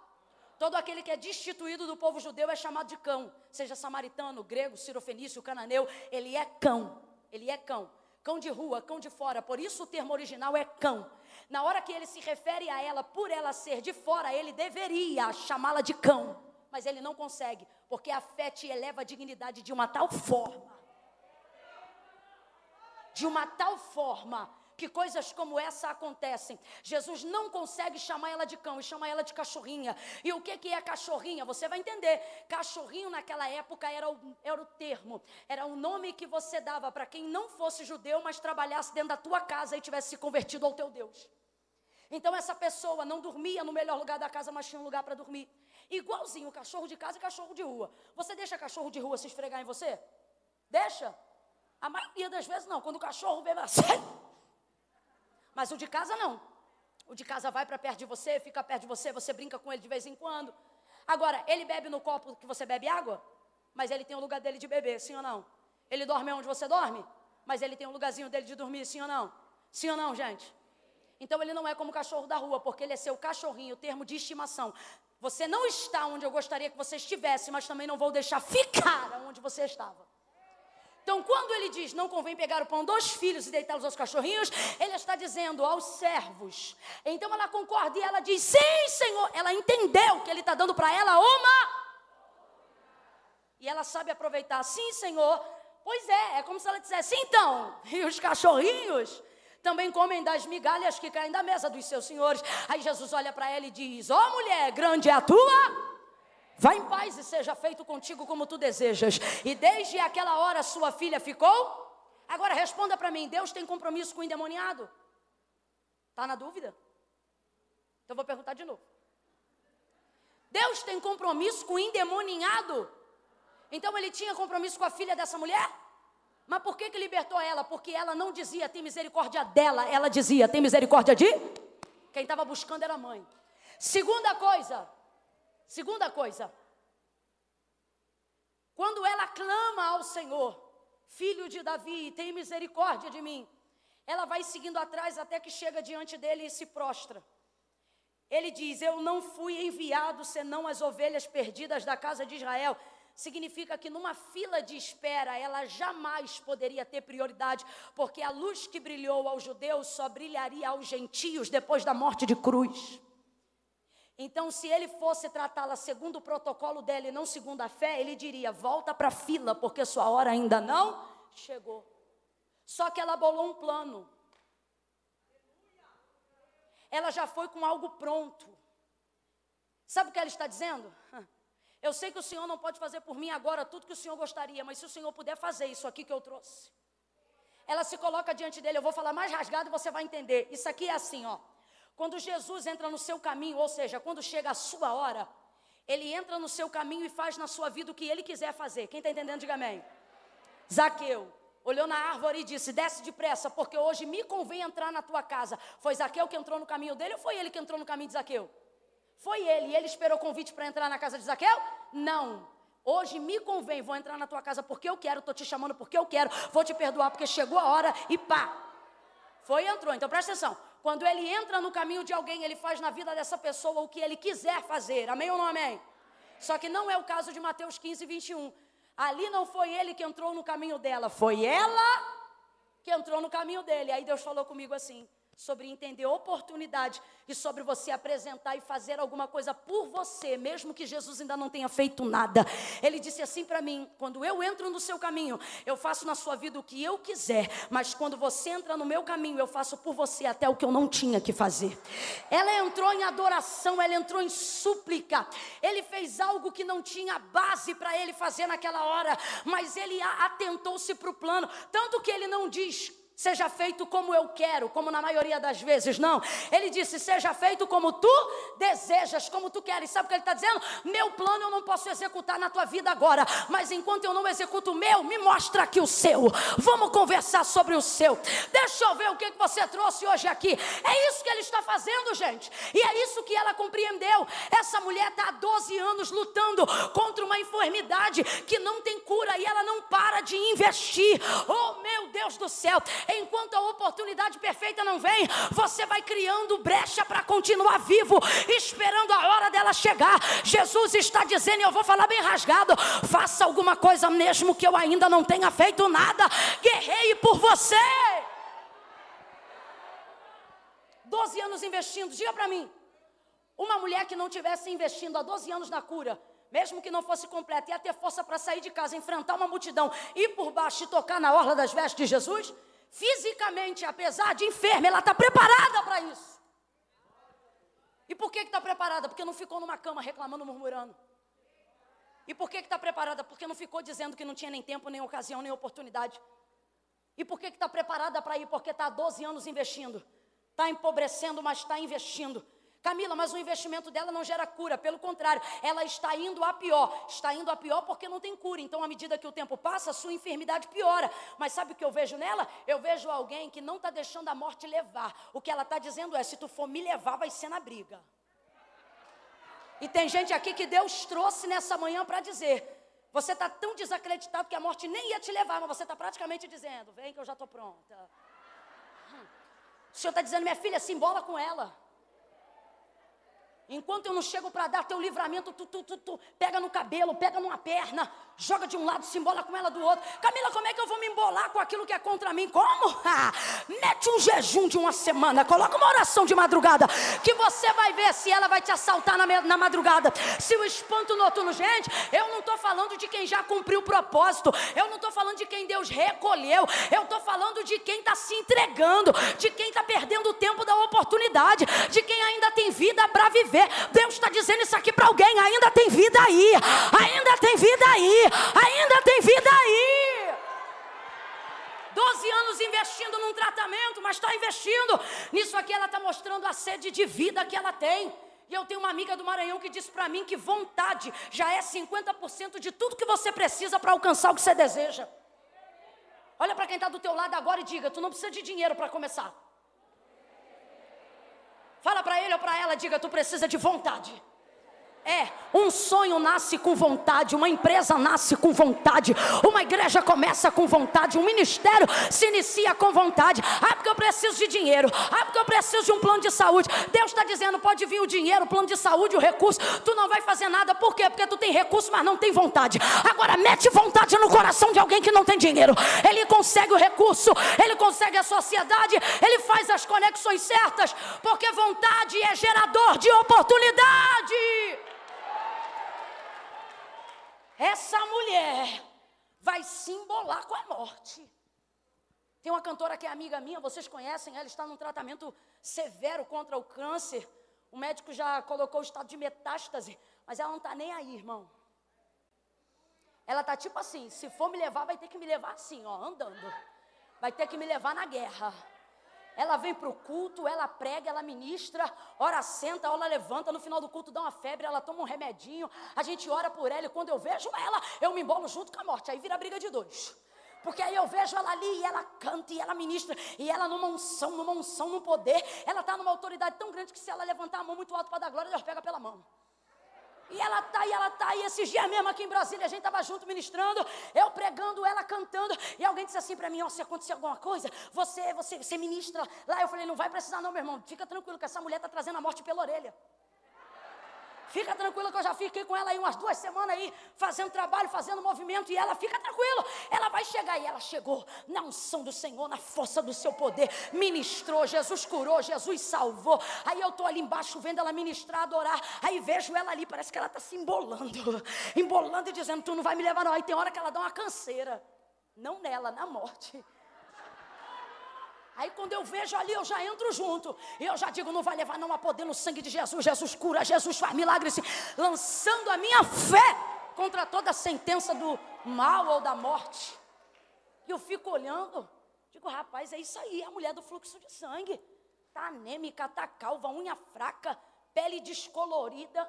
Speaker 1: Todo aquele que é destituído do povo judeu é chamado de cão, seja samaritano, grego, sirofenício, cananeu, ele é cão. ele é cão. Cão de rua, cão de fora, por isso o termo original é cão. Na hora que ele se refere a ela, por ela ser de fora, ele deveria chamá-la de cão, mas ele não consegue, porque a fé te eleva a dignidade de uma tal forma. De uma tal forma que coisas como essa acontecem. Jesus não consegue chamar ela de cão e chama ela de cachorrinha. E o que, que é cachorrinha? Você vai entender. Cachorrinho naquela época era o, era o termo, era o nome que você dava para quem não fosse judeu, mas trabalhasse dentro da tua casa e tivesse se convertido ao teu Deus. Então essa pessoa não dormia no melhor lugar da casa, mas tinha um lugar para dormir. Igualzinho cachorro de casa e cachorro de rua. Você deixa cachorro de rua se esfregar em você? Deixa? A maioria das vezes não. Quando o cachorro bebe assim, mas o de casa não. O de casa vai para perto de você, fica perto de você, você brinca com ele de vez em quando. Agora, ele bebe no copo que você bebe água, mas ele tem o lugar dele de beber, sim ou não? Ele dorme onde você dorme, mas ele tem um lugarzinho dele de dormir, sim ou não? Sim ou não, gente? Então ele não é como o cachorro da rua, porque ele é seu cachorrinho, termo de estimação. Você não está onde eu gostaria que você estivesse, mas também não vou deixar ficar onde você estava. Então, quando ele diz não convém pegar o pão dos filhos e deitá-los aos cachorrinhos, ele está dizendo aos servos. Então ela concorda e ela diz: sim, Senhor. Ela entendeu que ele está dando para ela uma. E ela sabe aproveitar, sim, Senhor. Pois é, é como se ela dissesse: então, e os cachorrinhos? Também comem das migalhas que caem da mesa dos seus senhores. Aí Jesus olha para ela e diz: Ó oh, mulher, grande é a tua Vá em paz e seja feito contigo como tu desejas. E desde aquela hora sua filha ficou? Agora responda para mim: Deus tem compromisso com o endemoniado? Está na dúvida? Então vou perguntar de novo. Deus tem compromisso com o endemoniado? Então ele tinha compromisso com a filha dessa mulher? Mas por que, que libertou ela? Porque ela não dizia tem misericórdia dela, ela dizia tem misericórdia de? Quem estava buscando era a mãe. Segunda coisa, Segunda coisa, quando ela clama ao Senhor, filho de Davi, tem misericórdia de mim, ela vai seguindo atrás até que chega diante dele e se prostra. Ele diz: Eu não fui enviado senão as ovelhas perdidas da casa de Israel. Significa que numa fila de espera ela jamais poderia ter prioridade, porque a luz que brilhou aos judeus só brilharia aos gentios depois da morte de cruz. Então, se ele fosse tratá-la segundo o protocolo dela e não segundo a fé, ele diria: volta para a fila, porque sua hora ainda não chegou. Só que ela bolou um plano. Ela já foi com algo pronto. Sabe o que ela está dizendo? Eu sei que o Senhor não pode fazer por mim agora tudo que o Senhor gostaria, mas se o Senhor puder fazer isso aqui que eu trouxe. Ela se coloca diante dele, eu vou falar mais rasgado e você vai entender. Isso aqui é assim, ó. Quando Jesus entra no seu caminho, ou seja, quando chega a sua hora, ele entra no seu caminho e faz na sua vida o que ele quiser fazer. Quem está entendendo, diga amém. Zaqueu olhou na árvore e disse: Desce depressa, porque hoje me convém entrar na tua casa. Foi Zaqueu que entrou no caminho dele ou foi ele que entrou no caminho de Zaqueu? Foi ele. E ele esperou convite para entrar na casa de Zaqueu? Não. Hoje me convém, vou entrar na tua casa porque eu quero, estou te chamando porque eu quero, vou te perdoar porque chegou a hora e pá. Foi e entrou. Então presta atenção. Quando ele entra no caminho de alguém, ele faz na vida dessa pessoa o que ele quiser fazer. Amém ou não amém? Só que não é o caso de Mateus 15, 21. Ali não foi ele que entrou no caminho dela, foi ela que entrou no caminho dele. Aí Deus falou comigo assim: sobre entender oportunidade e sobre você apresentar e fazer alguma coisa por você, mesmo que Jesus ainda não tenha feito nada. Ele disse assim para mim: quando eu entro no seu caminho, eu faço na sua vida o que eu quiser, mas quando você entra no meu caminho, eu faço por você até o que eu não tinha que fazer. Ela entrou em adoração, ela entrou em súplica. Ele fez algo que não tinha base para ele fazer naquela hora, mas ele atentou-se para o plano, tanto que ele não diz seja feito como eu quero, como na maioria das vezes, não. Ele disse: seja feito como tu desejas, como tu queres. Sabe o que ele está dizendo? Meu plano eu não posso executar na tua vida agora, mas enquanto eu não executo o meu, me mostra aqui o seu. Vamos conversar sobre o seu. Deixa eu ver o que você trouxe hoje aqui. É isso que ele está fazendo, gente. E é isso que ela compreendeu. Essa mulher está há 12 anos lutando contra uma enfermidade que não tem cura e ela não para de investir. Oh, meu Deus do céu enquanto a oportunidade perfeita não vem, você vai criando brecha para continuar vivo, esperando a hora dela chegar. Jesus está dizendo, e eu vou falar bem rasgado: faça alguma coisa mesmo que eu ainda não tenha feito nada, guerreie por você. Doze anos investindo, diga para mim, uma mulher que não tivesse investindo há 12 anos na cura, mesmo que não fosse completa, ia ter força para sair de casa, enfrentar uma multidão, ir por baixo e tocar na orla das vestes de Jesus? Fisicamente, apesar de enferma, ela está preparada para isso. E por que está preparada? Porque não ficou numa cama reclamando, murmurando. E por que está preparada? Porque não ficou dizendo que não tinha nem tempo, nem ocasião, nem oportunidade. E por que está preparada para ir? Porque está há 12 anos investindo. Está empobrecendo, mas está investindo. Camila, mas o investimento dela não gera cura, pelo contrário, ela está indo a pior. Está indo a pior porque não tem cura. Então, à medida que o tempo passa, a sua enfermidade piora. Mas sabe o que eu vejo nela? Eu vejo alguém que não está deixando a morte levar. O que ela está dizendo é: se tu for me levar, vai ser na briga. E tem gente aqui que Deus trouxe nessa manhã para dizer: você está tão desacreditado que a morte nem ia te levar, mas você está praticamente dizendo: vem que eu já estou pronta. Hum. O Senhor está dizendo: minha filha, se embola com ela. Enquanto eu não chego para dar teu livramento, tu, tu, tu, tu pega no cabelo, pega numa perna, joga de um lado, se embola com ela do outro. Camila, como é que eu vou me embolar com aquilo que é contra mim? Como? Mete um jejum de uma semana, coloca uma oração de madrugada, que você vai ver se ela vai te assaltar na, na madrugada. Se o espanto noturno, gente, eu não estou falando de quem já cumpriu o propósito, eu não estou falando de quem Deus recolheu, eu estou falando de quem está se entregando, de quem está perdendo o tempo da oportunidade, de quem ainda tem vida para viver. Deus está dizendo isso aqui para alguém: ainda tem vida aí, ainda tem vida aí, ainda tem vida aí. 12 anos investindo num tratamento, mas está investindo. Nisso aqui ela está mostrando a sede de vida que ela tem. E eu tenho uma amiga do Maranhão que disse para mim que vontade já é 50% de tudo que você precisa para alcançar o que você deseja. Olha para quem está do teu lado agora e diga: tu não precisa de dinheiro para começar. Fala para ele ou para ela, diga: tu precisa de vontade. É, um sonho nasce com vontade, uma empresa nasce com vontade, uma igreja começa com vontade, um ministério se inicia com vontade. Ah, porque eu preciso de dinheiro, ah, porque eu preciso de um plano de saúde. Deus está dizendo: pode vir o dinheiro, o plano de saúde, o recurso. Tu não vai fazer nada, por quê? Porque tu tem recurso, mas não tem vontade. Agora, mete vontade no coração de alguém que não tem dinheiro. Ele consegue o recurso, ele consegue a sociedade, ele faz as conexões certas, porque vontade é gerador de oportunidade. Essa mulher vai se embolar com a morte. Tem uma cantora que é amiga minha, vocês conhecem, ela está num tratamento severo contra o câncer. O médico já colocou o estado de metástase, mas ela não está nem aí, irmão. Ela está tipo assim: se for me levar, vai ter que me levar assim, ó, andando. Vai ter que me levar na guerra. Ela vem para o culto, ela prega, ela ministra, ora senta, ela levanta, no final do culto dá uma febre, ela toma um remedinho, a gente ora por ela e quando eu vejo ela, eu me embolo junto com a morte, aí vira briga de dois. Porque aí eu vejo ela ali e ela canta e ela ministra, e ela numa unção, numa unção, num poder, ela está numa autoridade tão grande que se ela levantar a mão muito alto para dar glória, Deus pega pela mão. E ela tá, e ela tá, e esses dias mesmo aqui em Brasília, a gente estava junto ministrando, eu pregando, ela cantando, e alguém disse assim para mim, ó, oh, se acontecer alguma coisa, você, você, você ministra lá, eu falei, não vai precisar não, meu irmão, fica tranquilo que essa mulher está trazendo a morte pela orelha. Fica tranquila que eu já fiquei com ela aí umas duas semanas aí, fazendo trabalho, fazendo movimento, e ela fica tranquila. Ela vai chegar e ela chegou na unção do Senhor, na força do seu poder, ministrou, Jesus curou, Jesus salvou. Aí eu estou ali embaixo vendo ela ministrar, adorar. Aí vejo ela ali, parece que ela está se embolando, embolando e dizendo: Tu não vai me levar, não. Aí tem hora que ela dá uma canseira, não nela, na morte. Aí quando eu vejo ali, eu já entro junto. E eu já digo, não vai levar não a poder no sangue de Jesus. Jesus cura, Jesus faz milagres. Lançando a minha fé contra toda a sentença do mal ou da morte. E eu fico olhando, digo, rapaz, é isso aí, a mulher do fluxo de sangue. Tá anêmica, tá calva, unha fraca, pele descolorida.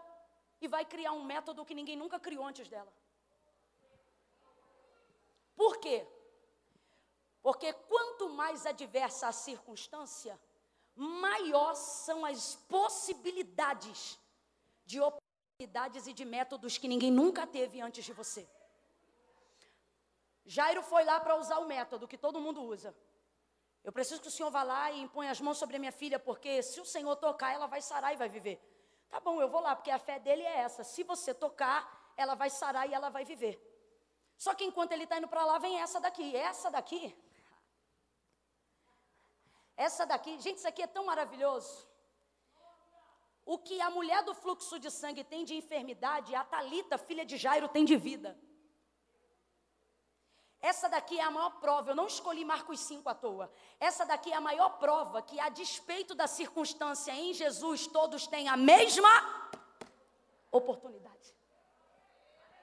Speaker 1: E vai criar um método que ninguém nunca criou antes dela. Por quê? Porque quanto mais adversa a circunstância, maior são as possibilidades de oportunidades e de métodos que ninguém nunca teve antes de você. Jairo foi lá para usar o método que todo mundo usa. Eu preciso que o senhor vá lá e imponha as mãos sobre a minha filha, porque se o senhor tocar, ela vai sarar e vai viver. Tá bom, eu vou lá, porque a fé dele é essa. Se você tocar, ela vai sarar e ela vai viver. Só que enquanto ele está indo para lá, vem essa daqui. Essa daqui. Essa daqui. Gente, isso aqui é tão maravilhoso. O que a mulher do fluxo de sangue tem de enfermidade, a Talita, filha de Jairo, tem de vida. Essa daqui é a maior prova. Eu não escolhi Marcos 5 à toa. Essa daqui é a maior prova que, a despeito da circunstância em Jesus, todos têm a mesma oportunidade.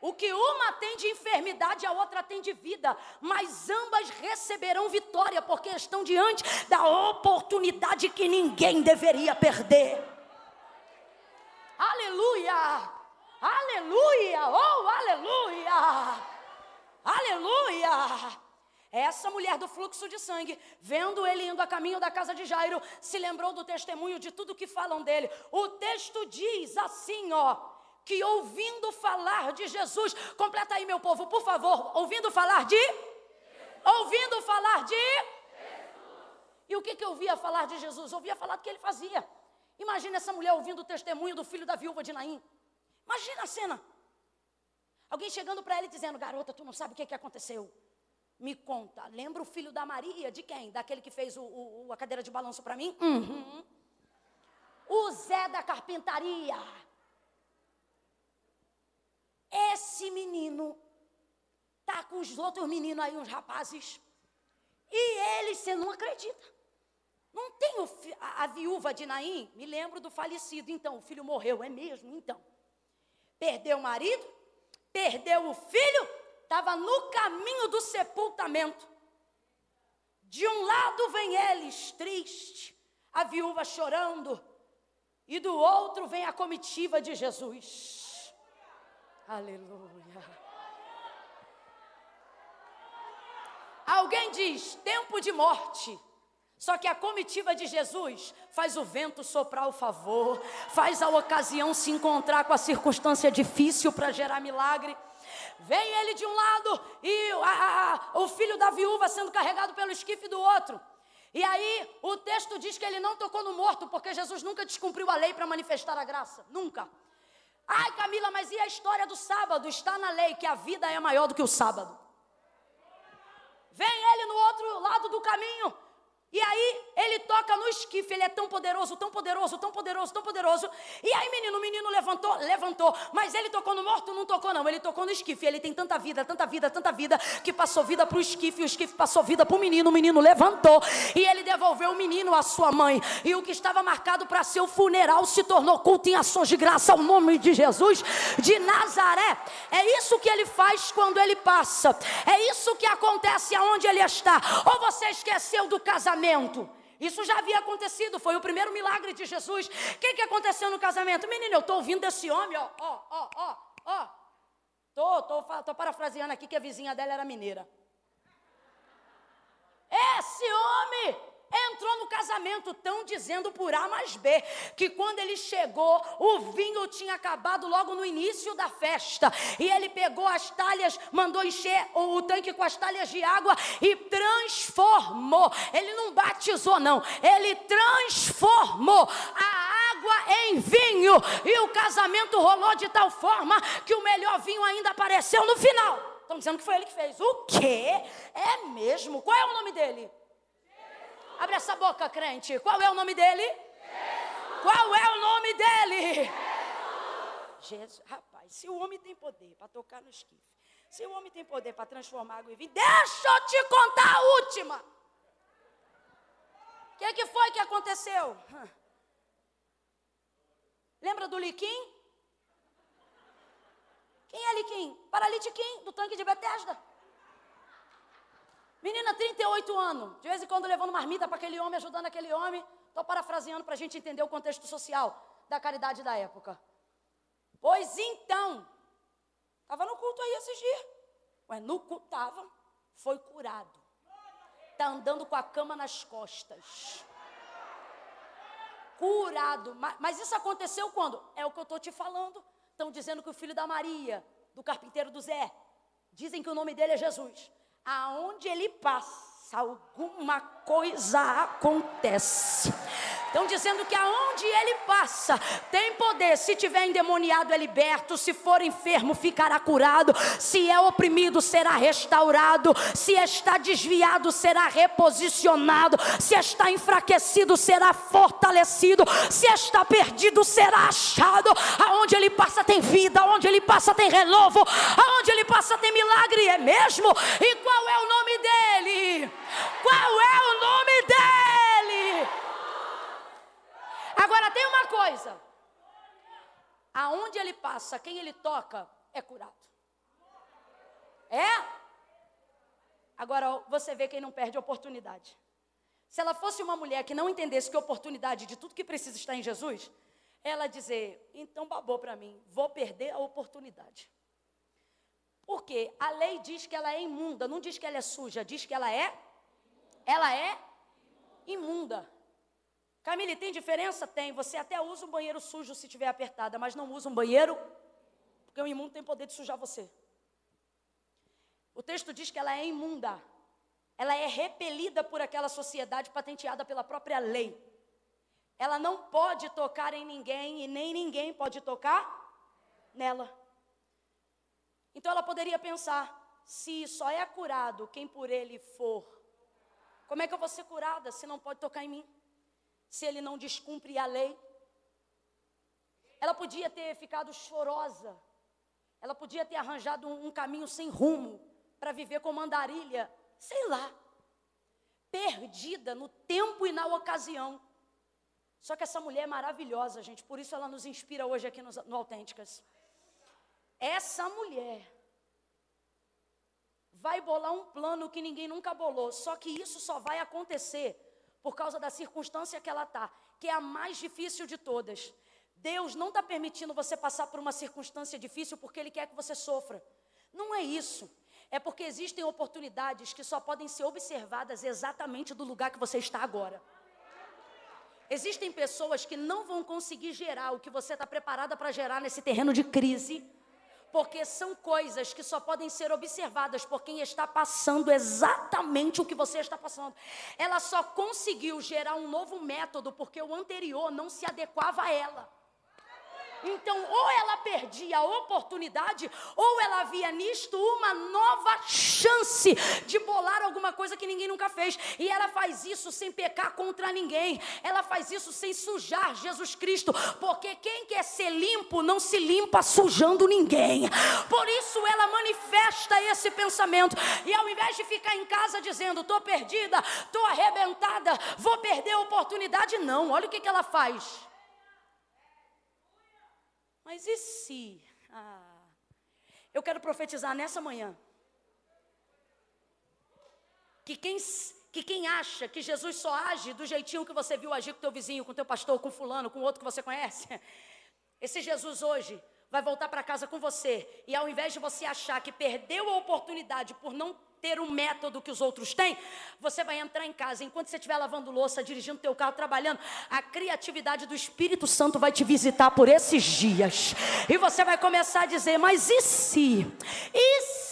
Speaker 1: O que uma tem de enfermidade, a outra tem de vida, mas ambas receberão vitória, porque estão diante da oportunidade que ninguém deveria perder. Aleluia! Aleluia! Oh, aleluia! Aleluia! Essa mulher do fluxo de sangue, vendo ele indo a caminho da casa de Jairo, se lembrou do testemunho de tudo que falam dele. O texto diz assim, ó, que ouvindo falar de Jesus, completa aí meu povo, por favor, ouvindo falar de ouvindo falar de E o que que eu ouvia falar de Jesus? Eu ouvia falar do que ele fazia. Imagina essa mulher ouvindo o testemunho do filho da viúva de Naim. Imagina a cena. Alguém chegando para ela e dizendo: Garota, tu não sabe o que, que aconteceu? Me conta. Lembra o filho da Maria? De quem? Daquele que fez o, o, a cadeira de balanço para mim? Uhum. O Zé da carpintaria. Esse menino tá com os outros meninos aí, uns rapazes. E ele, você não acredita. Não tem o, a, a, viúva de Naim, me lembro do falecido. Então, o filho morreu, é mesmo? Então. Perdeu o marido, perdeu o filho, estava no caminho do sepultamento. De um lado vem eles, triste, a viúva chorando, e do outro vem a comitiva de Jesus. Aleluia. Alguém diz: tempo de morte. Só que a comitiva de Jesus faz o vento soprar o favor, faz a ocasião se encontrar com a circunstância difícil para gerar milagre. Vem ele de um lado e a, a, o filho da viúva sendo carregado pelo esquife do outro. E aí o texto diz que ele não tocou no morto, porque Jesus nunca descumpriu a lei para manifestar a graça. Nunca. Ai, Camila, mas e a história do sábado? Está na lei que a vida é maior do que o sábado. Vem ele no outro lado do caminho e aí ele toca no esquife, ele é tão poderoso, tão poderoso, tão poderoso, tão poderoso. E aí, menino, o menino levantou, levantou, mas ele tocou no morto? Não tocou, não. Ele tocou no esquife. Ele tem tanta vida, tanta vida, tanta vida, que passou vida para o esquife, o esquife passou vida para o menino. O menino levantou e ele devolveu o menino à sua mãe. E o que estava marcado para ser o funeral se tornou culto em ações de graça ao nome de Jesus de Nazaré. É isso que ele faz quando ele passa. É isso que acontece aonde ele está. Ou você esqueceu do casamento? Casamento. Isso já havia acontecido, foi o primeiro milagre de Jesus. O que, que aconteceu no casamento? Menino, eu estou ouvindo desse homem, ó, ó, ó, ó, ó. Tô, tô, tô parafraseando aqui que a vizinha dela era mineira. Esse homem entrou no casamento, tão dizendo por A mais B, que quando ele chegou, o vinho tinha acabado logo no início da festa, e ele pegou as talhas, mandou encher o tanque com as talhas de água e transformou. Ele não batizou, não, ele transformou a água em vinho, e o casamento rolou de tal forma que o melhor vinho ainda apareceu no final. Estão dizendo que foi ele que fez. O quê? É mesmo? Qual é o nome dele? Abre essa boca, crente. Qual é o nome dele? Jesus. Qual é o nome dele? Jesus. Jesus. Rapaz, se o homem tem poder para tocar no esquife, se o homem tem poder para transformar água em vinho, deixa eu te contar a última. O que, que foi que aconteceu? Lembra do Liquim? Quem é Liquim? Paralitiquim, do tanque de Betesda. Menina, 38 anos, de vez em quando levando marmita para aquele homem, ajudando aquele homem. Estou parafraseando para a gente entender o contexto social da caridade da época. Pois então, estava no culto aí esses dias. Ué, no culto estava, foi curado. Está andando com a cama nas costas. Curado. Mas, mas isso aconteceu quando? É o que eu estou te falando. Estão dizendo que o filho da Maria, do carpinteiro do Zé, dizem que o nome dele é Jesus aonde ele passa, alguma coisa acontece. Estão dizendo que aonde ele passa, tem poder. Se tiver endemoniado, é liberto. Se for enfermo, ficará curado. Se é oprimido, será restaurado. Se está desviado, será reposicionado. Se está enfraquecido, será fortalecido. Se está perdido, será achado. Aonde ele passa, tem vida. Aonde ele passa, tem renovo. Aonde ele passa, tem milagre. É mesmo? E qual é o nome dele? Qual é o nome dele? Agora tem uma coisa: aonde ele passa, quem ele toca, é curado. É? Agora você vê quem não perde oportunidade. Se ela fosse uma mulher que não entendesse que oportunidade de tudo que precisa está em Jesus, ela dizer: então babou para mim, vou perder a oportunidade. Porque a lei diz que ela é imunda, não diz que ela é suja, diz que ela é ela é imunda. Camille, tem diferença? Tem. Você até usa um banheiro sujo se tiver apertada, mas não usa um banheiro porque o imundo tem poder de sujar você. O texto diz que ela é imunda. Ela é repelida por aquela sociedade patenteada pela própria lei. Ela não pode tocar em ninguém e nem ninguém pode tocar nela. Então ela poderia pensar: se só é curado quem por ele for, como é que eu vou ser curada se não pode tocar em mim? Se ele não descumpre a lei. Ela podia ter ficado chorosa, ela podia ter arranjado um, caminho sem rumo para viver como andarilha, sei lá, perdida no tempo e na ocasião. Só que essa mulher é maravilhosa, gente, por isso ela nos inspira hoje aqui no, no Autênticas. Essa mulher vai bolar um plano que ninguém nunca bolou, só que isso só vai acontecer por causa da circunstância que ela está, que é a mais difícil de todas. Deus não está permitindo você passar por uma circunstância difícil porque Ele quer que você sofra. Não é isso. É porque existem oportunidades que só podem ser observadas exatamente do lugar que você está agora. Existem pessoas que não vão conseguir gerar o que você está preparada para gerar nesse terreno de crise porque são coisas que só podem ser observadas por quem está passando exatamente o que você está passando. Ela só conseguiu gerar um novo método porque o anterior não se adequava a ela. Então, ou ela perdia a oportunidade, ou ela via nisto uma nova chance de bolar alguma coisa que ninguém nunca fez. E ela faz isso sem pecar contra ninguém. Ela faz isso sem sujar Jesus Cristo, porque quem quer ser limpo não se limpa sujando ninguém. Por isso ela manifesta esse pensamento. E ao invés de ficar em casa dizendo, estou perdida, estou arrebentada, vou perder a oportunidade, não. Olha o que, que ela faz. Mas e se? Ah, eu quero profetizar nessa manhã. Que quem, que quem acha que Jesus só age do jeitinho que você viu agir com teu vizinho, com teu pastor, com fulano, com outro que você conhece, esse Jesus hoje vai voltar para casa com você. E ao invés de você achar que perdeu a oportunidade por não ter um método que os outros têm, você vai entrar em casa, enquanto você estiver lavando louça, dirigindo teu carro, trabalhando, a criatividade do Espírito Santo vai te visitar por esses dias. E você vai começar a dizer: "Mas e se? E se?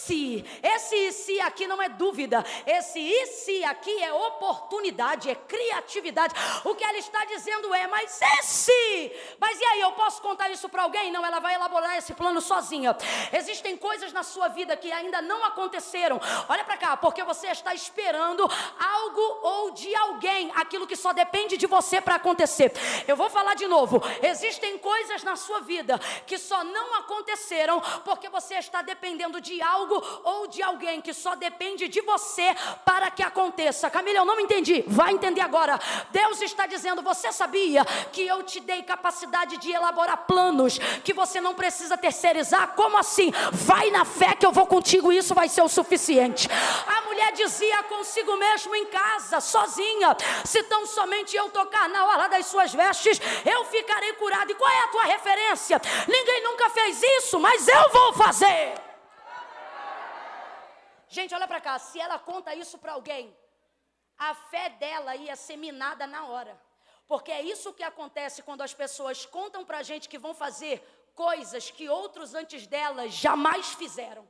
Speaker 1: Esse e se aqui não é dúvida. Esse e se aqui é oportunidade, é criatividade. O que ela está dizendo é: "Mas esse? Mas e aí, eu posso contar isso para alguém?" Não, ela vai elaborar esse plano sozinha. Existem coisas na sua vida que ainda não aconteceram. Olha para cá, porque você está esperando algo ou de alguém, aquilo que só depende de você para acontecer. Eu vou falar de novo. Existem coisas na sua vida que só não aconteceram porque você está dependendo de algo ou de alguém que só depende de você para que aconteça. Camila, eu não entendi. Vai entender agora. Deus está dizendo: Você sabia que eu te dei capacidade de elaborar planos que você não precisa terceirizar? Como assim? Vai na fé que eu vou contigo, isso vai ser o suficiente. A mulher dizia consigo mesmo em casa, sozinha: se tão somente eu tocar na hora das suas vestes, eu ficarei curada. E qual é a tua referência? Ninguém nunca fez isso, mas eu vou fazer. Gente, olha para cá, se ela conta isso para alguém, a fé dela ia ser minada na hora. Porque é isso que acontece quando as pessoas contam para a gente que vão fazer coisas que outros antes delas jamais fizeram.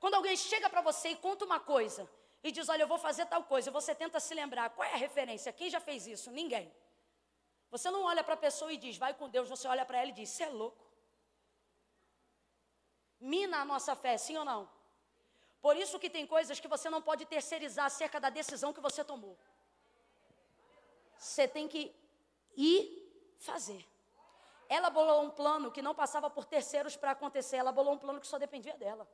Speaker 1: Quando alguém chega para você e conta uma coisa, e diz: Olha, eu vou fazer tal coisa. Você tenta se lembrar. Qual é a referência? Quem já fez isso? Ninguém. Você não olha para a pessoa e diz: Vai com Deus. Você olha para ela e diz: Você é louco. Mina a nossa fé, sim ou não? Por isso que tem coisas que você não pode terceirizar acerca da decisão que você tomou. Você tem que ir fazer. Ela bolou um plano que não passava por terceiros para acontecer. Ela bolou um plano que só dependia dela.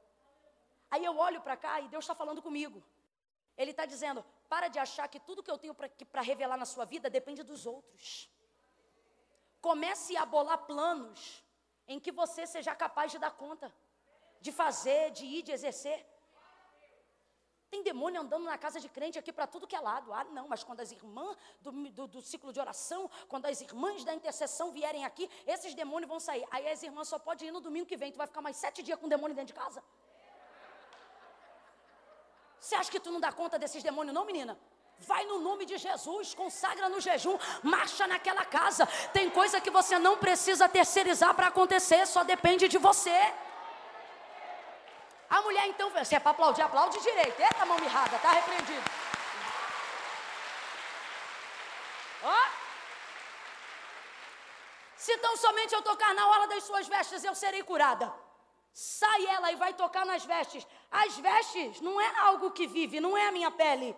Speaker 1: Aí eu olho para cá e Deus está falando comigo. Ele está dizendo: para de achar que tudo que eu tenho para revelar na sua vida depende dos outros. Comece a bolar planos em que você seja capaz de dar conta, de fazer, de ir, de exercer. Tem demônio andando na casa de crente aqui para tudo que é lado. Ah, não, mas quando as irmãs do, do, do, ciclo de oração, quando as irmãs da intercessão vierem aqui, esses demônios vão sair. Aí as irmãs só podem ir no domingo que vem. Tu vai ficar mais sete dias com demônio dentro de casa? Você acha que tu não dá conta desses demônios, não, menina? Vai no nome de Jesus, consagra no jejum, marcha naquela casa. Tem coisa que você não precisa terceirizar para acontecer, só depende de você. A mulher então, se é para aplaudir, aplaude direito. Eita, mão mirrada, está repreendido. Ó. Se tão somente eu tocar na orla das suas vestes, eu serei curada. Sai ela e vai tocar nas vestes. As vestes não é algo que vive, não é a minha pele.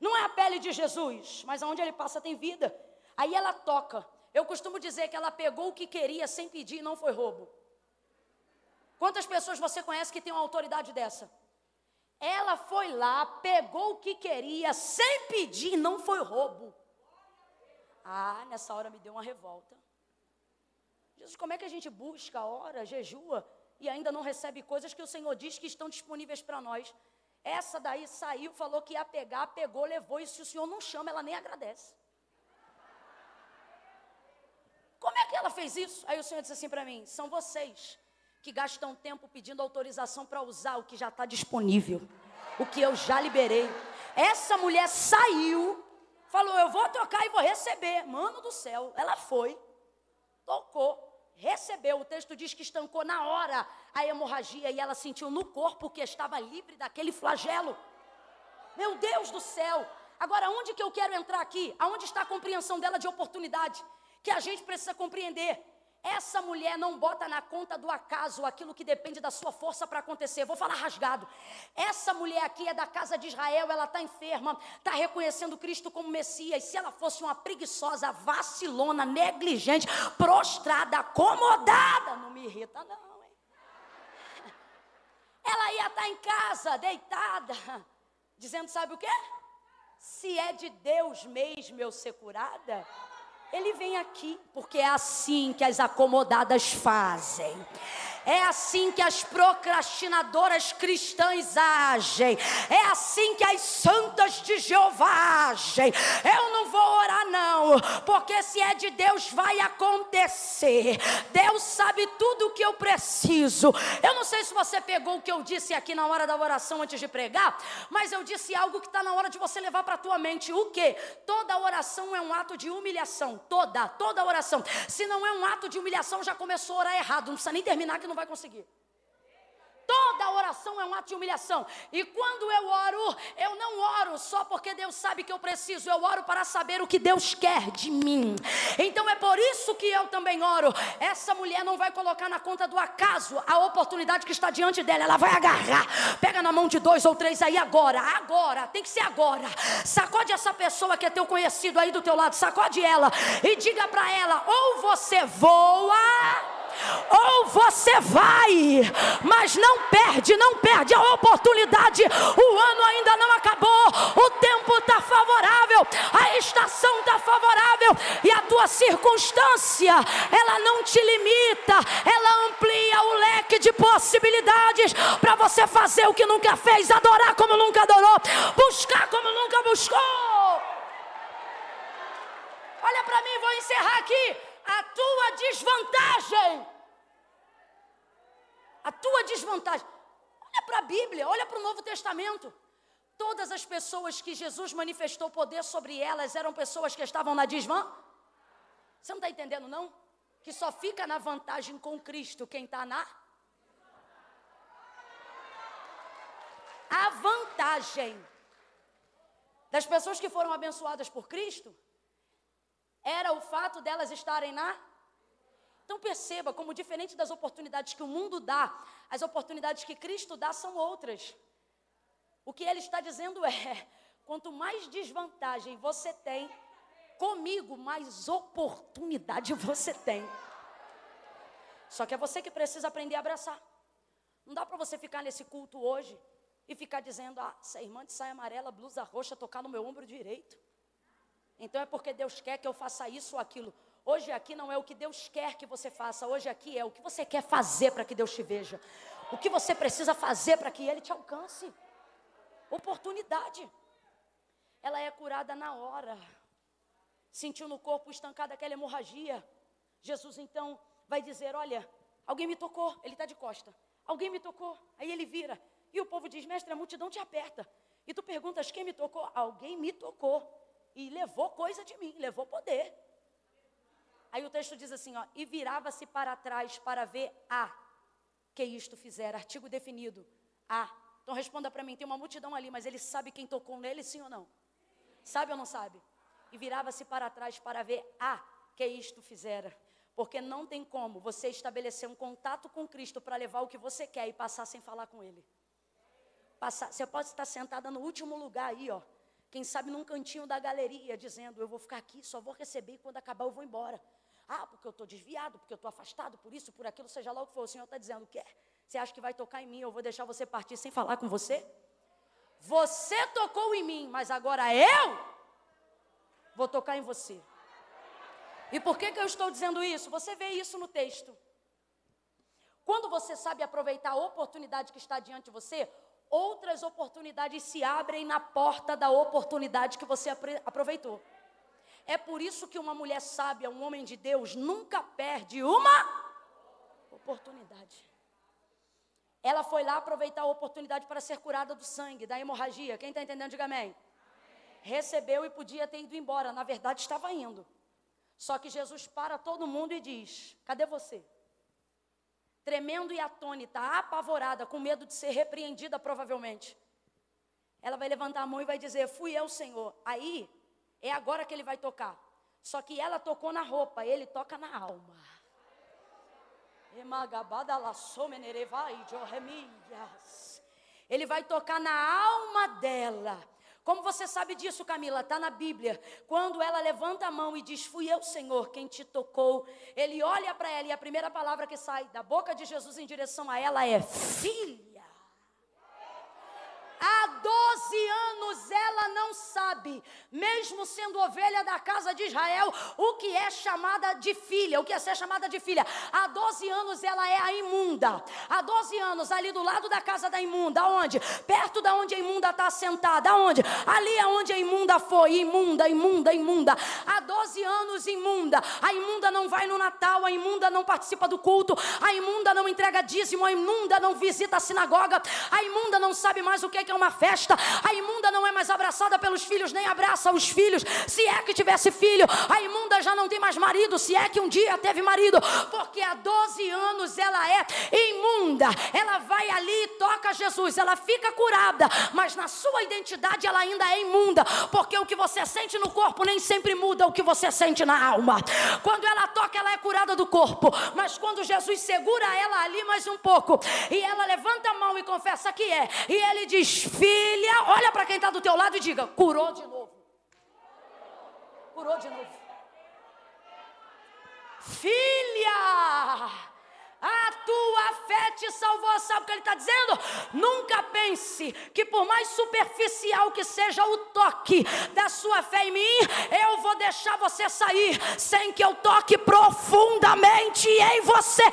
Speaker 1: Não é a pele de Jesus, mas aonde ele passa tem vida. Aí ela toca. Eu costumo dizer que ela pegou o que queria sem pedir e não foi roubo. Quantas pessoas você conhece que tem uma autoridade dessa? Ela foi lá, pegou o que queria, sem pedir, não foi roubo. Ah, nessa hora me deu uma revolta. Jesus, como é que a gente busca, ora, jejua e ainda não recebe coisas que o Senhor diz que estão disponíveis para nós? Essa daí saiu, falou que ia pegar, pegou, levou, e se o Senhor não chama, ela nem agradece. Como é que ela fez isso? Aí o Senhor disse assim para mim: são vocês que gastam tempo pedindo autorização para usar o que já está disponível, o que eu já liberei. Essa mulher saiu, falou: Eu vou tocar e vou receber. Mano do céu, ela foi, tocou, recebeu. O texto diz que estancou na hora a hemorragia e ela sentiu no corpo que estava livre daquele flagelo. Meu Deus do céu! Agora, onde que eu quero entrar aqui? Aonde está a compreensão dela de oportunidade? Que a gente precisa compreender. Essa mulher não bota na conta do acaso aquilo que depende da sua força para acontecer. Vou falar rasgado. Essa mulher aqui é da casa de Israel, ela está enferma, está reconhecendo Cristo como Messias. Se ela fosse uma preguiçosa, vacilona, negligente, prostrada, acomodada, não me irrita, não. Hein? Ela ia estar tá em casa, deitada, dizendo: sabe o quê? Se é de Deus mesmo eu ser curada ele vem aqui, porque é assim que as acomodadas fazem. É assim que as procrastinadoras cristãs agem. É assim que as santas de Jeová agem. Eu não vou orar, não, porque se é de Deus, vai acontecer. Deus sabe tudo o que eu preciso. Eu não sei se você pegou o que eu disse aqui na hora da oração antes de pregar, mas eu disse algo que está na hora de você levar para a tua mente. O que? Toda oração é um ato de humilhação. Toda, toda oração. Se não é um ato de humilhação, já começou a orar errado. Não precisa nem terminar que não vai conseguir. Toda oração é um ato de humilhação. E quando eu oro, eu não oro só porque Deus sabe que eu preciso, eu oro para saber o que Deus quer de mim. Então é por isso que eu também oro. Essa mulher não vai colocar na conta do acaso a oportunidade que está diante dela, ela vai agarrar. Pega na mão de dois ou três aí agora, agora, tem que ser agora. Sacode essa pessoa que é teu conhecido aí do teu lado, sacode ela e diga para ela: ou você voa ou você vai, mas não perde, não perde a oportunidade. O ano ainda não acabou, o tempo está favorável, a estação está favorável e a tua circunstância, ela não te limita, ela amplia o leque de possibilidades para você fazer o que nunca fez, adorar como nunca adorou, buscar como nunca buscou. Olha para mim, vou encerrar aqui a tua desvantagem. A tua desvantagem. Olha para a Bíblia, olha para o Novo Testamento. Todas as pessoas que Jesus manifestou poder sobre elas eram pessoas que estavam na desvantagem. Você não está entendendo, não? Que só fica na vantagem com Cristo quem está na. A vantagem das pessoas que foram abençoadas por Cristo era o fato delas estarem na. Então perceba como, diferente das oportunidades que o mundo dá, as oportunidades que Cristo dá são outras. O que ele está dizendo é: quanto mais desvantagem você tem, comigo, mais oportunidade você tem. Só que é você que precisa aprender a abraçar. Não dá para você ficar nesse culto hoje e ficar dizendo, ah, essa irmã de saia amarela, blusa roxa, tocar no meu ombro direito. Então é porque Deus quer que eu faça isso ou aquilo. Hoje aqui não é o que Deus quer que você faça, hoje aqui é o que você quer fazer para que Deus te veja. O que você precisa fazer para que Ele te alcance. Oportunidade. Ela é curada na hora. Sentiu no corpo estancada aquela hemorragia. Jesus então vai dizer: Olha, alguém me tocou. Ele está de costa. Alguém me tocou. Aí ele vira. E o povo diz: Mestre, a multidão te aperta. E tu perguntas: Quem me tocou? Alguém me tocou. E levou coisa de mim, levou poder. Aí o texto diz assim: ó, E virava-se para trás para ver a que isto fizera. Artigo definido. A. Então responda para mim: tem uma multidão ali, mas ele sabe quem tocou nele, sim ou não? Sabe ou não sabe? E virava-se para trás para ver a que isto fizera. Porque não tem como você estabelecer um contato com Cristo para levar o que você quer e passar sem falar com Ele. Passar, você pode estar sentada no último lugar aí, ó. Quem sabe num cantinho da galeria, dizendo: Eu vou ficar aqui, só vou receber e quando acabar eu vou embora. Ah, porque eu estou desviado, porque eu estou afastado, por isso, por aquilo, seja lá o que for. O Senhor está dizendo: Quer? Você acha que vai tocar em mim? Eu vou deixar você partir sem falar com você? Você tocou em mim, mas agora eu vou tocar em você. E por que, que eu estou dizendo isso? Você vê isso no texto. Quando você sabe aproveitar a oportunidade que está diante de você, outras oportunidades se abrem na porta da oportunidade que você aproveitou. É por isso que uma mulher sábia, um homem de Deus, nunca perde uma oportunidade. Ela foi lá aproveitar a oportunidade para ser curada do sangue, da hemorragia. Quem está entendendo, diga amém. amém. Recebeu e podia ter ido embora. Na verdade, estava indo. Só que Jesus para todo mundo e diz: Cadê você? Tremendo e atônita, apavorada, com medo de ser repreendida, provavelmente. Ela vai levantar a mão e vai dizer: Fui eu, Senhor. Aí, é agora que ele vai tocar. Só que ela tocou na roupa, ele toca na alma. Ele vai tocar na alma dela. Como você sabe disso, Camila? Está na Bíblia. Quando ela levanta a mão e diz: Fui eu, Senhor, quem te tocou. Ele olha para ela e a primeira palavra que sai da boca de Jesus em direção a ela é: Filha. Há 12 anos ela não sabe, mesmo sendo ovelha da casa de Israel, o que é chamada de filha, o que é ser chamada de filha. Há 12 anos ela é a imunda. Há 12 anos, ali do lado da casa da imunda, aonde? Perto da onde a imunda está sentada, aonde? Ali aonde a imunda foi, imunda, imunda, imunda. Há 12 anos imunda. A imunda não vai no Natal, a imunda não participa do culto, a imunda não entrega dízimo, a imunda não visita a sinagoga, a imunda não sabe mais o que é é uma festa. A imunda não é mais abraçada pelos filhos, nem abraça os filhos. Se é que tivesse filho, a imunda já não tem mais marido, se é que um dia teve marido, porque há 12 anos ela é imunda. Ela vai ali e toca Jesus, ela fica curada, mas na sua identidade ela ainda é imunda, porque o que você sente no corpo nem sempre muda o que você sente na alma. Quando ela toca, ela é curada do corpo, mas quando Jesus segura ela ali mais um pouco e ela levanta a mão e confessa que é, e ele diz: Filha, olha para quem está do teu lado e diga: curou de novo. Curou de novo. Filha, a tua fé te salvou. Sabe o que ele está dizendo? Nunca pense que, por mais superficial que seja o toque da sua fé em mim, eu vou deixar você sair sem que eu toque profundamente em você.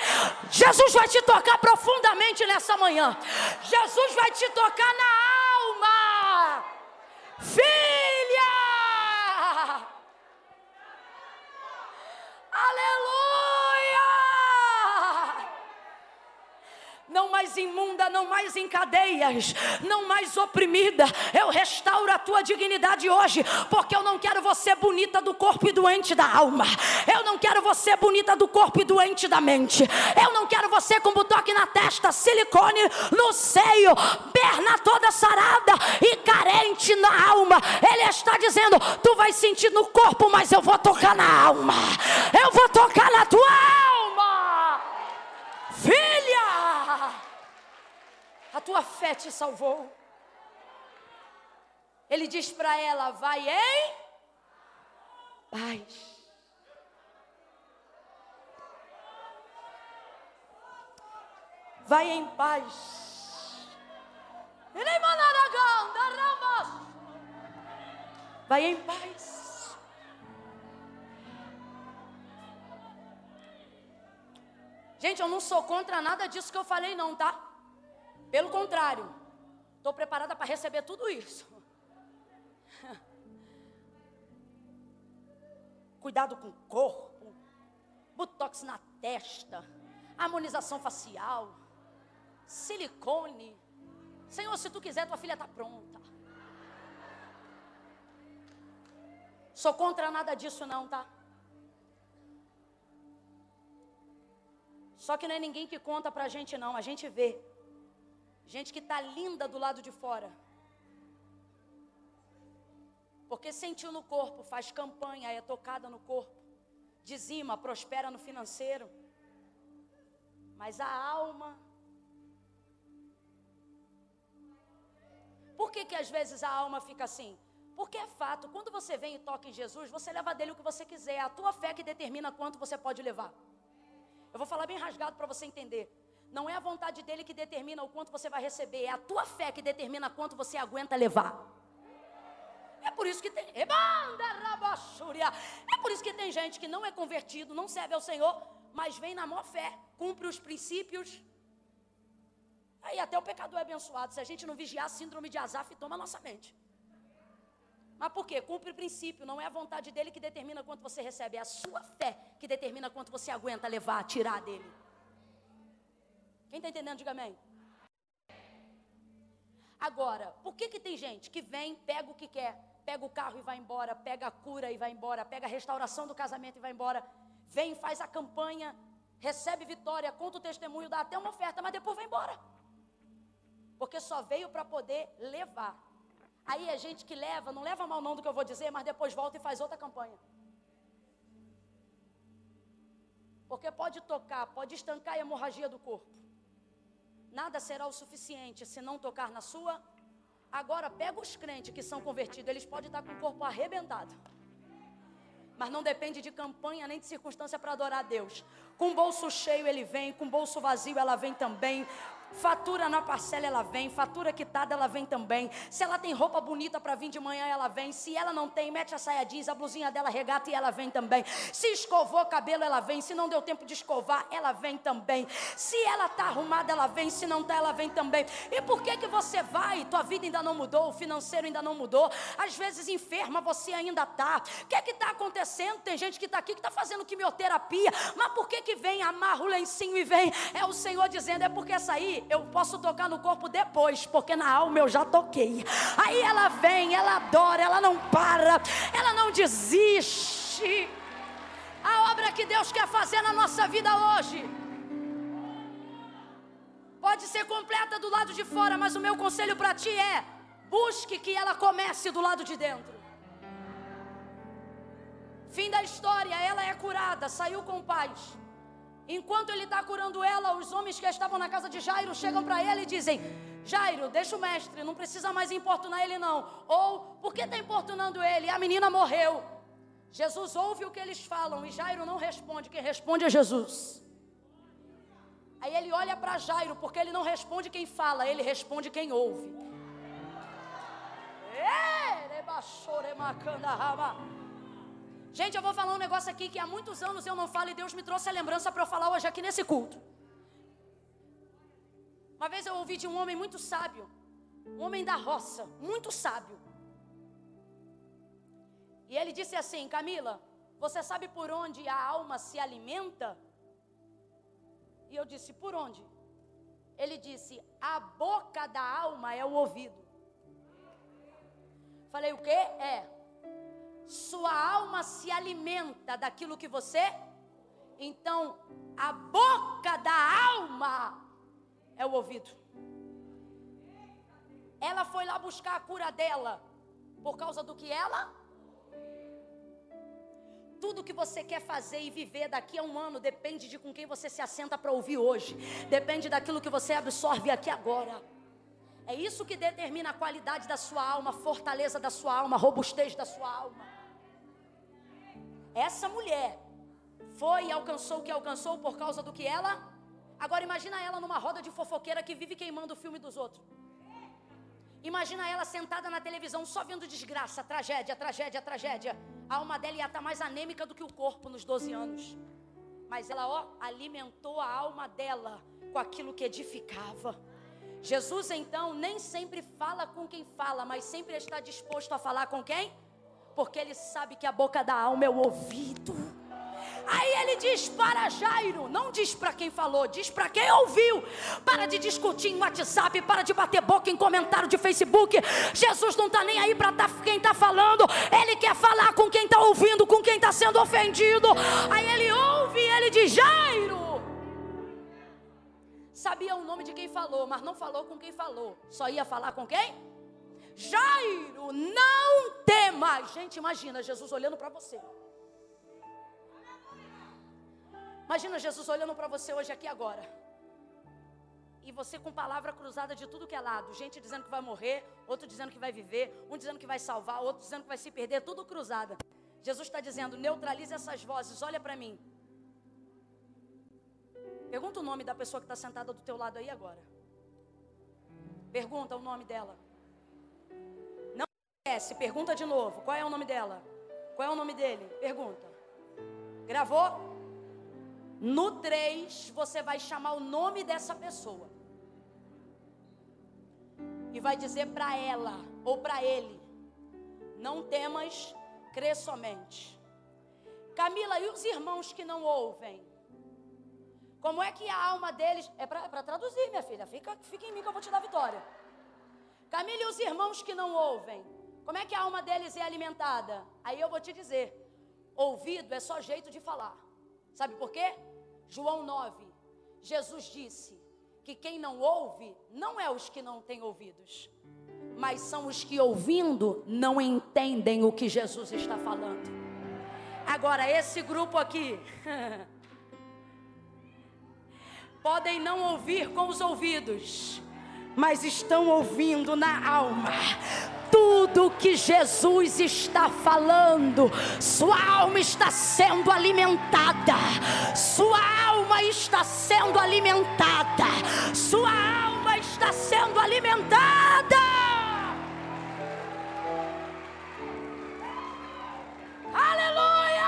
Speaker 1: Jesus vai te tocar profundamente nessa manhã. Jesus vai te tocar na alma. Filha! Aleluia! Não mais imunda, não mais em cadeias, não mais oprimida. Eu restauro a tua dignidade hoje, porque eu não quero você bonita do corpo e doente da alma. Eu não quero você bonita do corpo e doente da mente. Eu não quero você com butoque na testa, silicone no seio, perna toda sarada e carente na alma. Ele está dizendo: tu vai sentir no corpo, mas eu vou tocar na alma. Eu vou tocar na tua alma. Filha, a tua fé te salvou. Ele diz para ela: vai em paz. Vai em paz. Vai em paz. Gente, eu não sou contra nada disso que eu falei, não, tá? Pelo contrário, estou preparada para receber tudo isso. Cuidado com o corpo, botox na testa, harmonização facial, silicone. Senhor, se tu quiser, tua filha está pronta. Sou contra nada disso, não, tá? Só que não é ninguém que conta pra gente, não. A gente vê. Gente que tá linda do lado de fora. Porque sentiu no corpo, faz campanha, é tocada no corpo, dizima, prospera no financeiro. Mas a alma. Por que, que às vezes a alma fica assim? Porque é fato, quando você vem e toca em Jesus, você leva dele o que você quiser. É a tua fé que determina quanto você pode levar. Eu vou falar bem rasgado para você entender. Não é a vontade dele que determina o quanto você vai receber, é a tua fé que determina quanto você aguenta levar. É por isso que tem. É por isso que tem gente que não é convertido, não serve ao Senhor, mas vem na maior fé, cumpre os princípios. Aí até o pecador é abençoado. Se a gente não vigiar, a síndrome de Azaf toma a nossa mente. Mas por quê? Cumpre o princípio, não é a vontade dele que determina quanto você recebe, é a sua fé que determina quanto você aguenta levar, tirar dele. Quem está entendendo, diga amém. Agora, por que, que tem gente que vem, pega o que quer, pega o carro e vai embora, pega a cura e vai embora, pega a restauração do casamento e vai embora, vem, faz a campanha, recebe vitória, conta o testemunho, dá até uma oferta, mas depois vai embora. Porque só veio para poder levar. Aí é gente que leva, não leva mal não do que eu vou dizer, mas depois volta e faz outra campanha. Porque pode tocar, pode estancar a hemorragia do corpo. Nada será o suficiente se não tocar na sua. Agora pega os crentes que são convertidos, eles podem estar com o corpo arrebentado. Mas não depende de campanha nem de circunstância para adorar a Deus. Com bolso cheio ele vem, com bolso vazio ela vem também. Fatura na parcela, ela vem. Fatura quitada, ela vem também. Se ela tem roupa bonita para vir de manhã, ela vem. Se ela não tem, mete a saia jeans, a blusinha dela regata e ela vem também. Se escovou cabelo, ela vem. Se não deu tempo de escovar, ela vem também. Se ela tá arrumada, ela vem. Se não tá, ela vem também. E por que que você vai? Tua vida ainda não mudou, o financeiro ainda não mudou. Às vezes enferma, você ainda tá. O que é que tá acontecendo? Tem gente que tá aqui que tá fazendo quimioterapia. Mas por que que vem? Amarra o lencinho e vem. É o Senhor dizendo, é porque essa aí eu posso tocar no corpo depois, porque na alma eu já toquei. Aí ela vem, ela adora, ela não para, ela não desiste. A obra que Deus quer fazer na nossa vida hoje pode ser completa do lado de fora, mas o meu conselho para ti é: busque que ela comece do lado de dentro. Fim da história, ela é curada, saiu com paz. Enquanto ele está curando ela, os homens que estavam na casa de Jairo chegam para ele e dizem: Jairo, deixa o mestre, não precisa mais importunar ele, não. Ou, por que está importunando ele? A menina morreu. Jesus ouve o que eles falam e Jairo não responde, quem responde é Jesus. Aí ele olha para Jairo, porque ele não responde quem fala, ele responde quem ouve. Gente, eu vou falar um negócio aqui que há muitos anos eu não falo e Deus me trouxe a lembrança para eu falar hoje aqui nesse culto. Uma vez eu ouvi de um homem muito sábio, um homem da roça, muito sábio. E ele disse assim: Camila, você sabe por onde a alma se alimenta? E eu disse: por onde? Ele disse: a boca da alma é o ouvido. Falei, o que? É. Sua alma se alimenta daquilo que você. Então, a boca da alma é o ouvido. Ela foi lá buscar a cura dela por causa do que ela tudo que você quer fazer e viver daqui a um ano depende de com quem você se assenta para ouvir hoje. Depende daquilo que você absorve aqui agora. É isso que determina a qualidade da sua alma, a fortaleza da sua alma, a robustez da sua alma. Essa mulher foi e alcançou o que alcançou por causa do que ela. Agora imagina ela numa roda de fofoqueira que vive queimando o filme dos outros. Imagina ela sentada na televisão só vendo desgraça, tragédia, tragédia, tragédia. A alma dela ia estar mais anêmica do que o corpo nos 12 anos. Mas ela, ó, alimentou a alma dela com aquilo que edificava. Jesus, então, nem sempre fala com quem fala, mas sempre está disposto a falar com quem? Porque ele sabe que a boca da alma é o ouvido. Aí ele diz para Jairo, não diz para quem falou, diz para quem ouviu. Para de discutir em WhatsApp, para de bater boca em comentário de Facebook. Jesus não está nem aí para tá, quem está falando, ele quer falar com quem está ouvindo, com quem está sendo ofendido. Aí ele ouve e ele diz: Jairo. Sabia o nome de quem falou, mas não falou com quem falou. Só ia falar com quem? Jairo, não temas. Gente, imagina Jesus olhando para você. Imagina Jesus olhando para você hoje aqui agora. E você com palavra cruzada de tudo que é lado. Gente dizendo que vai morrer, outro dizendo que vai viver, um dizendo que vai salvar, outro dizendo que vai se perder, tudo cruzada. Jesus está dizendo: neutralize essas vozes, olha para mim. Pergunta o nome da pessoa que está sentada do teu lado aí agora. Pergunta o nome dela. Esquece, pergunta de novo. Qual é o nome dela? Qual é o nome dele? Pergunta. Gravou? No 3, você vai chamar o nome dessa pessoa. E vai dizer para ela ou para ele: Não temas, crê somente. Camila, e os irmãos que não ouvem? Como é que a alma deles. É para é traduzir, minha filha. Fica, fica em mim que eu vou te dar vitória. Camila, e os irmãos que não ouvem? Como é que a alma deles é alimentada? Aí eu vou te dizer: ouvido é só jeito de falar. Sabe por quê? João 9, Jesus disse que quem não ouve não é os que não têm ouvidos, mas são os que ouvindo não entendem o que Jesus está falando. Agora, esse grupo aqui, podem não ouvir com os ouvidos, mas estão ouvindo na alma tudo que Jesus está falando, sua alma está sendo alimentada, sua alma está sendo alimentada, sua alma está sendo alimentada. Aleluia!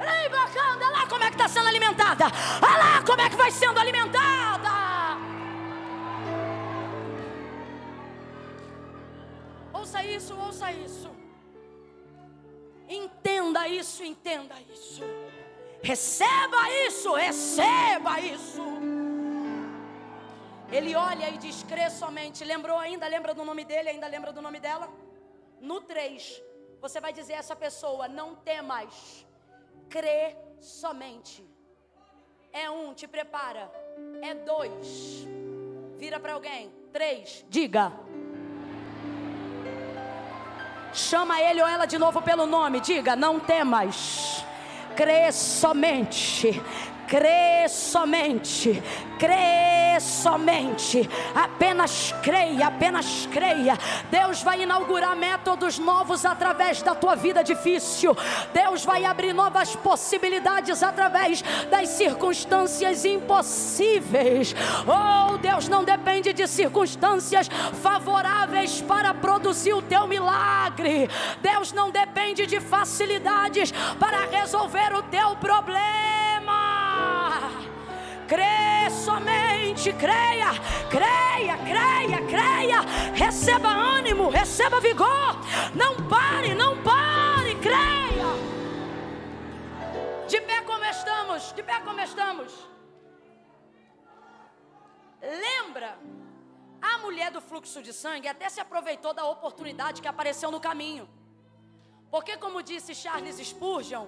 Speaker 1: Ei, bacana, olha lá como é que está sendo alimentada, olha lá como é que vai sendo alimentada. Ouça isso, ouça isso. Entenda isso, entenda isso. Receba isso, receba isso. Ele olha e diz: crê somente. Lembrou ainda? Lembra do nome dele? Ainda lembra do nome dela? No 3, você vai dizer a essa pessoa: não temas, crê somente. É um, te prepara. É dois, vira para alguém. Três, diga. Chama ele ou ela de novo pelo nome. Diga: Não temas. Crê somente crê somente, crê somente, apenas creia, apenas creia. Deus vai inaugurar métodos novos através da tua vida difícil, Deus vai abrir novas possibilidades através das circunstâncias impossíveis. Oh, Deus não depende de circunstâncias favoráveis para produzir o teu milagre, Deus não depende de facilidades para resolver o teu problema crê somente, creia, creia, creia, creia, receba ânimo, receba vigor, não pare, não pare, creia. De pé como estamos, de pé como estamos. Lembra? A mulher do fluxo de sangue até se aproveitou da oportunidade que apareceu no caminho. Porque, como disse Charles Spurgeon,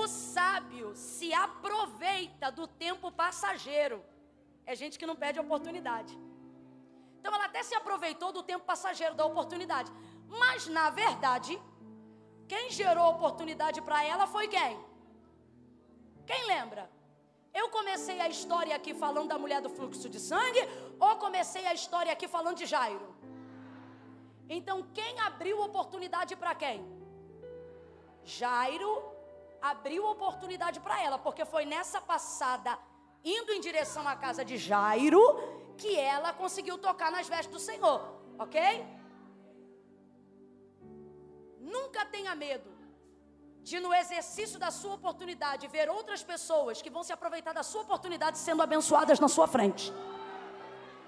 Speaker 1: o sábio se aproveita do tempo passageiro. É gente que não perde oportunidade. Então, ela até se aproveitou do tempo passageiro, da oportunidade. Mas, na verdade, quem gerou oportunidade para ela foi quem? Quem lembra? Eu comecei a história aqui falando da mulher do fluxo de sangue ou comecei a história aqui falando de Jairo? Então, quem abriu oportunidade para quem? Jairo abriu oportunidade para ela, porque foi nessa passada, indo em direção à casa de Jairo, que ela conseguiu tocar nas vestes do Senhor, ok? Nunca tenha medo de no exercício da sua oportunidade ver outras pessoas que vão se aproveitar da sua oportunidade sendo abençoadas na sua frente.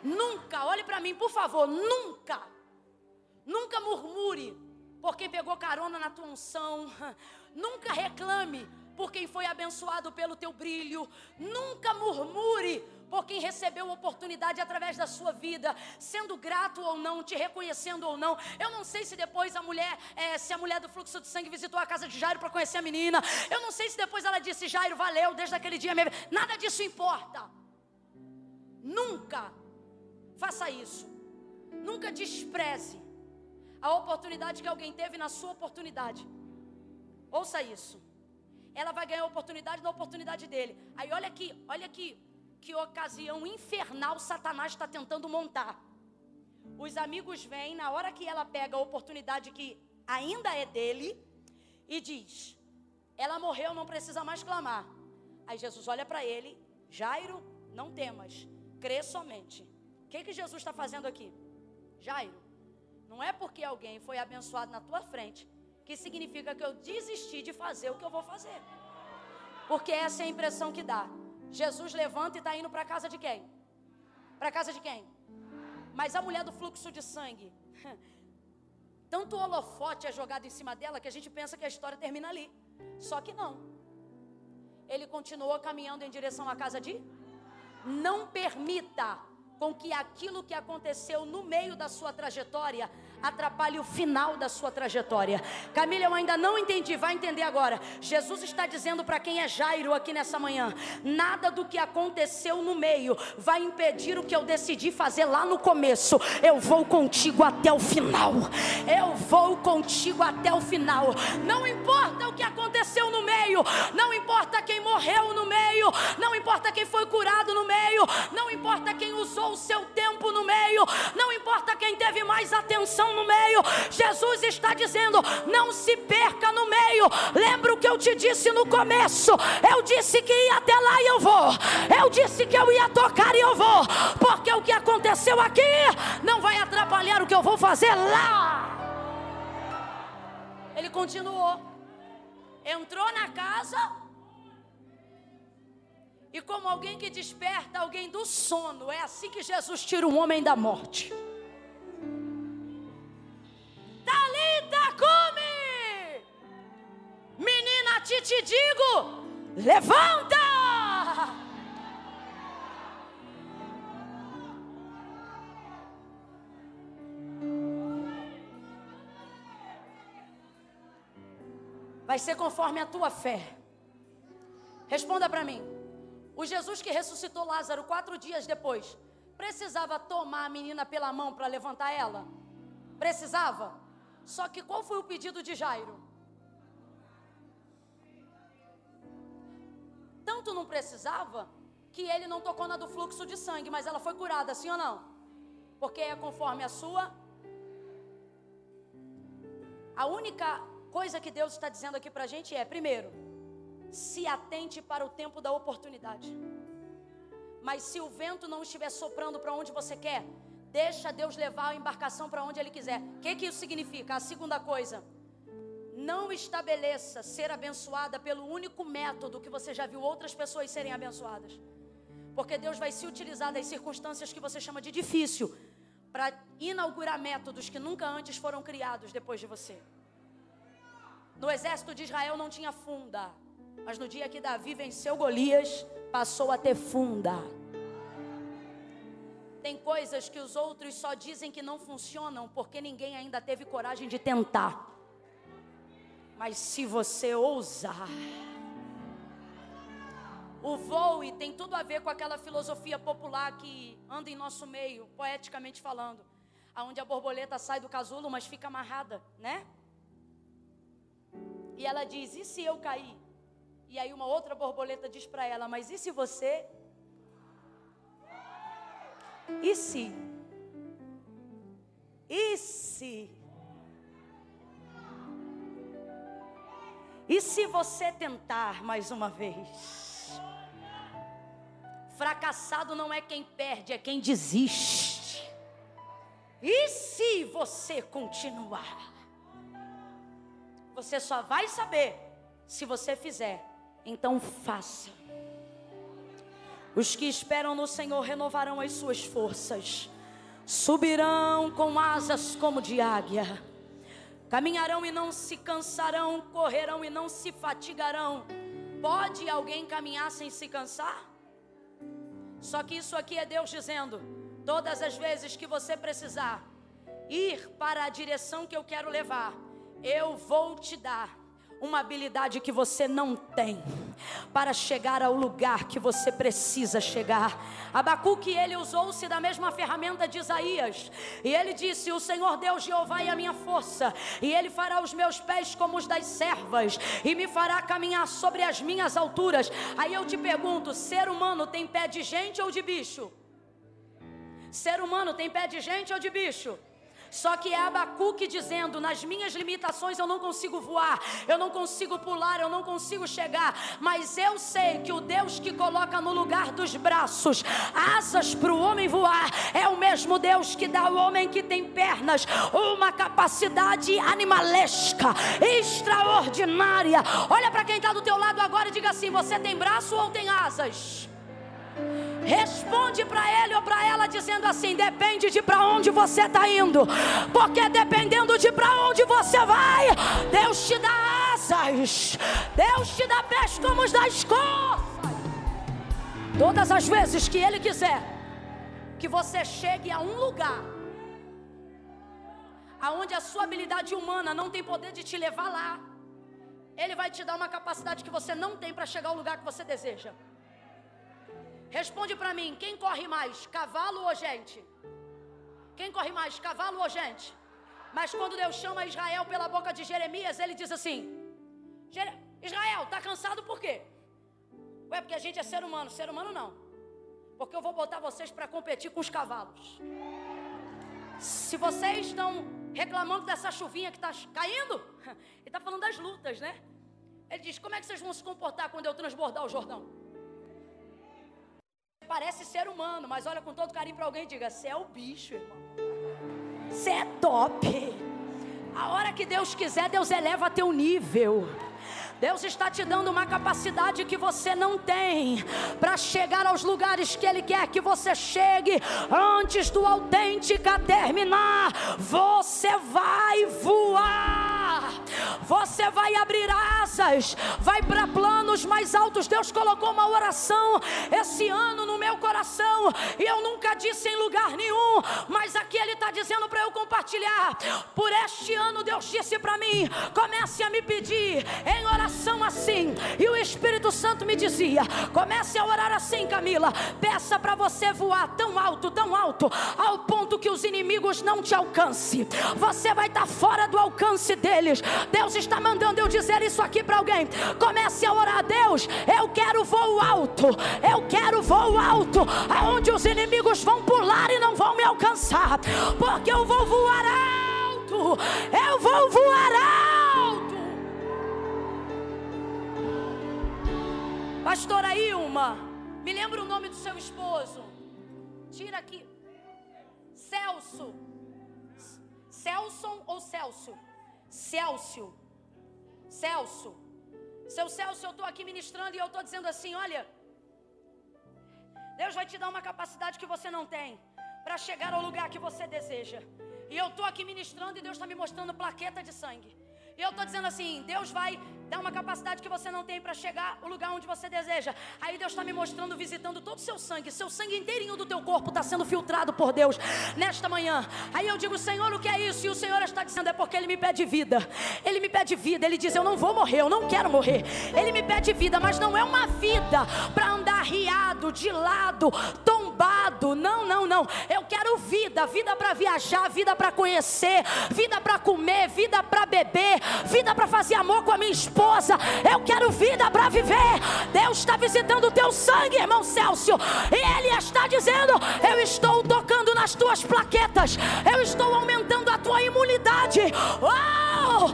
Speaker 1: Nunca, olhe para mim, por favor, nunca. Nunca murmure por quem pegou carona na tua unção. Nunca reclame por quem foi abençoado pelo teu brilho. Nunca murmure por quem recebeu oportunidade através da sua vida, sendo grato ou não, te reconhecendo ou não. Eu não sei se depois a mulher, é, se a mulher do fluxo de sangue visitou a casa de Jairo para conhecer a menina. Eu não sei se depois ela disse, Jairo, valeu, desde aquele dia mesmo. Nada disso importa. Nunca faça isso. Nunca despreze a oportunidade que alguém teve na sua oportunidade. Ouça isso. Ela vai ganhar a oportunidade na oportunidade dele. Aí olha aqui, olha aqui que ocasião infernal Satanás está tentando montar. Os amigos vêm na hora que ela pega a oportunidade que ainda é dele e diz: Ela morreu, não precisa mais clamar. Aí Jesus olha para ele: Jairo, não temas, crê somente. O que, que Jesus está fazendo aqui? Jairo, não é porque alguém foi abençoado na tua frente que significa que eu desisti de fazer o que eu vou fazer. Porque essa é a impressão que dá. Jesus levanta e está indo para a casa de quem? Para a casa de quem? Mas a mulher do fluxo de sangue, tanto holofote é jogado em cima dela que a gente pensa que a história termina ali. Só que não. Ele continuou caminhando em direção à casa de. Não permita com que aquilo que aconteceu no meio da sua trajetória atrapalhe o final da sua trajetória. Camila, eu ainda não entendi, vai entender agora. Jesus está dizendo para quem é Jairo aqui nessa manhã: nada do que aconteceu no meio vai impedir o que eu decidi fazer lá no começo. Eu vou contigo até o final. Eu vou contigo até o final. Não importa o que aconteceu no meio, não importa quem morreu no meio, não importa quem foi curado no meio, não importa quem usou o seu tempo no meio, não importa quem teve mais atenção no meio. Jesus está dizendo: não se perca no meio. Lembra o que eu te disse no começo? Eu disse que ia até lá e eu vou. Eu disse que eu ia tocar e eu vou. Porque o que aconteceu aqui não vai atrapalhar o que eu vou fazer lá. Ele continuou. Entrou na casa. E como alguém que desperta alguém do sono, é assim que Jesus tira um homem da morte. Talita come. Menina, te te digo, levanta. Vai ser conforme a tua fé. Responda para mim. O Jesus que ressuscitou Lázaro quatro dias depois, precisava tomar a menina pela mão para levantar ela? Precisava? Só que qual foi o pedido de Jairo? Tanto não precisava que ele não tocou na do fluxo de sangue, mas ela foi curada, sim ou não? Porque é conforme a sua. A única coisa que Deus está dizendo aqui para a gente é: primeiro, se atente para o tempo da oportunidade. Mas se o vento não estiver soprando para onde você quer, Deixa Deus levar a embarcação para onde Ele quiser. O que, que isso significa? A segunda coisa. Não estabeleça ser abençoada pelo único método que você já viu outras pessoas serem abençoadas. Porque Deus vai se utilizar das circunstâncias que você chama de difícil para inaugurar métodos que nunca antes foram criados depois de você. No exército de Israel não tinha funda, mas no dia que Davi venceu Golias, passou a ter funda. Tem coisas que os outros só dizem que não funcionam porque ninguém ainda teve coragem de tentar. Mas se você ousar, o voo tem tudo a ver com aquela filosofia popular que anda em nosso meio, poeticamente falando, aonde a borboleta sai do casulo, mas fica amarrada, né? E ela diz: "E se eu cair?" E aí uma outra borboleta diz para ela: "Mas e se você e se? E se? E se você tentar mais uma vez? Fracassado não é quem perde, é quem desiste. E se você continuar? Você só vai saber se você fizer. Então faça. Os que esperam no Senhor renovarão as suas forças, subirão com asas como de águia, caminharão e não se cansarão, correrão e não se fatigarão. Pode alguém caminhar sem se cansar? Só que isso aqui é Deus dizendo: todas as vezes que você precisar ir para a direção que eu quero levar, eu vou te dar uma habilidade que você não tem para chegar ao lugar que você precisa chegar. Abacuque, ele usou-se da mesma ferramenta de Isaías, e ele disse: O Senhor Deus Jeová é a minha força, e ele fará os meus pés como os das servas, e me fará caminhar sobre as minhas alturas. Aí eu te pergunto: ser humano tem pé de gente ou de bicho? Ser humano tem pé de gente ou de bicho? Só que é Abacuque dizendo: nas minhas limitações eu não consigo voar, eu não consigo pular, eu não consigo chegar, mas eu sei que o Deus que coloca no lugar dos braços asas para o homem voar é o mesmo Deus que dá ao homem que tem pernas uma capacidade animalesca, extraordinária. Olha para quem está do teu lado agora e diga assim: você tem braço ou tem asas? Responde para ele ou para ela dizendo assim: depende de para onde você está indo, porque dependendo de para onde você vai, Deus te dá asas, Deus te dá pés como os das corças. Todas as vezes que Ele quiser que você chegue a um lugar aonde a sua habilidade humana não tem poder de te levar lá, Ele vai te dar uma capacidade que você não tem para chegar ao lugar que você deseja. Responde para mim, quem corre mais, cavalo ou gente? Quem corre mais, cavalo ou gente? Mas quando Deus chama Israel pela boca de Jeremias, ele diz assim: Israel, está cansado por quê? Ué, porque a gente é ser humano, ser humano não. Porque eu vou botar vocês para competir com os cavalos. Se vocês estão reclamando dessa chuvinha que está caindo, ele está falando das lutas, né? Ele diz: como é que vocês vão se comportar quando eu transbordar o Jordão? Parece ser humano, mas olha com todo carinho para alguém e diga: Você é o bicho, irmão. Você é top. A hora que Deus quiser, Deus eleva teu nível. Deus está te dando uma capacidade que você não tem para chegar aos lugares que Ele quer que você chegue antes do autêntica terminar. Você vai voar, você vai abrir asas, vai para planos mais altos. Deus colocou uma oração esse ano no meu coração e eu nunca disse em lugar nenhum, mas aqui Ele está dizendo para eu compartilhar. Por este ano, Deus disse para mim: comece a me pedir em oração assim. E o Espírito Santo me dizia: comece a orar assim, Camila. Peça para você voar tão alto, tão alto, ao ponto que os inimigos não te alcancem. Você vai estar tá fora do alcance Deus está mandando eu dizer isso aqui para alguém. Comece a orar a Deus. Eu quero voo alto. Eu quero voo alto, aonde os inimigos vão pular e não vão me alcançar, porque eu vou voar alto. Eu vou voar alto. Pastora Ilma, me lembra o nome do seu esposo. Tira aqui. Celso. Celson ou Celso? Celso. Celso. Seu Celso, eu estou aqui ministrando e eu estou dizendo assim: olha, Deus vai te dar uma capacidade que você não tem para chegar ao lugar que você deseja. E eu estou aqui ministrando e Deus está me mostrando plaqueta de sangue. E eu estou dizendo assim: Deus vai dá uma capacidade que você não tem para chegar ao lugar onde você deseja. Aí Deus está me mostrando, visitando todo o seu sangue, seu sangue inteirinho do teu corpo está sendo filtrado por Deus nesta manhã. Aí eu digo, Senhor, o que é isso? E o Senhor está dizendo, é porque Ele me pede vida. Ele me pede vida. Ele diz, eu não vou morrer, eu não quero morrer. Ele me pede vida, mas não é uma vida para andar riado, de lado, tombado. Não, não, não. Eu quero vida, vida para viajar, vida para conhecer, vida para comer, vida para beber, vida para fazer amor com a minha esposa. Eu quero vida para viver. Deus está visitando o teu sangue, irmão Célcio. E Ele está dizendo: Eu estou tocando nas tuas plaquetas. Eu estou aumentando a tua imunidade. Oh,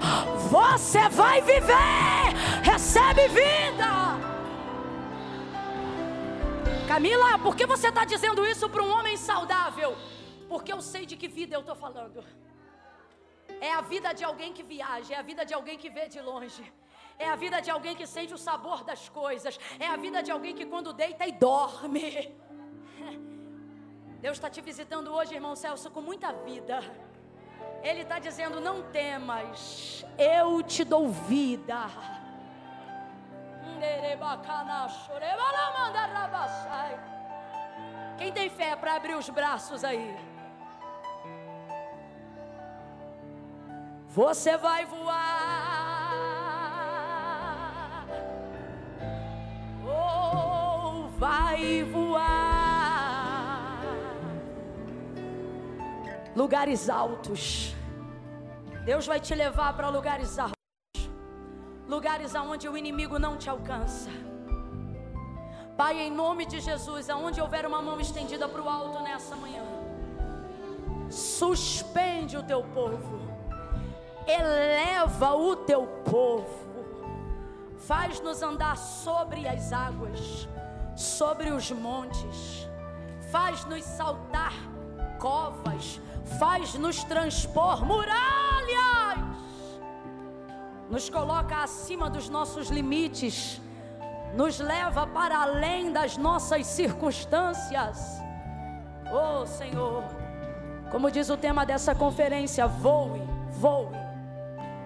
Speaker 1: você vai viver. Recebe vida. Camila, por que você está dizendo isso para um homem saudável? Porque eu sei de que vida eu estou falando. É a vida de alguém que viaja, é a vida de alguém que vê de longe. É a vida de alguém que sente o sabor das coisas. É a vida de alguém que quando deita e dorme. Deus está te visitando hoje, irmão Celso, com muita vida. Ele está dizendo: não temas, eu te dou vida. Quem tem fé para abrir os braços aí? Você vai voar. Lugares altos. Deus vai te levar para lugares altos. Lugares aonde o inimigo não te alcança. Pai, em nome de Jesus, aonde houver uma mão estendida para o alto nessa manhã, suspende o teu povo eleva o teu povo, faz-nos andar sobre as águas, sobre os montes, faz-nos saltar covas, faz-nos transpor muralhas, nos coloca acima dos nossos limites, nos leva para além das nossas circunstâncias. Oh Senhor, como diz o tema dessa conferência, voe, voe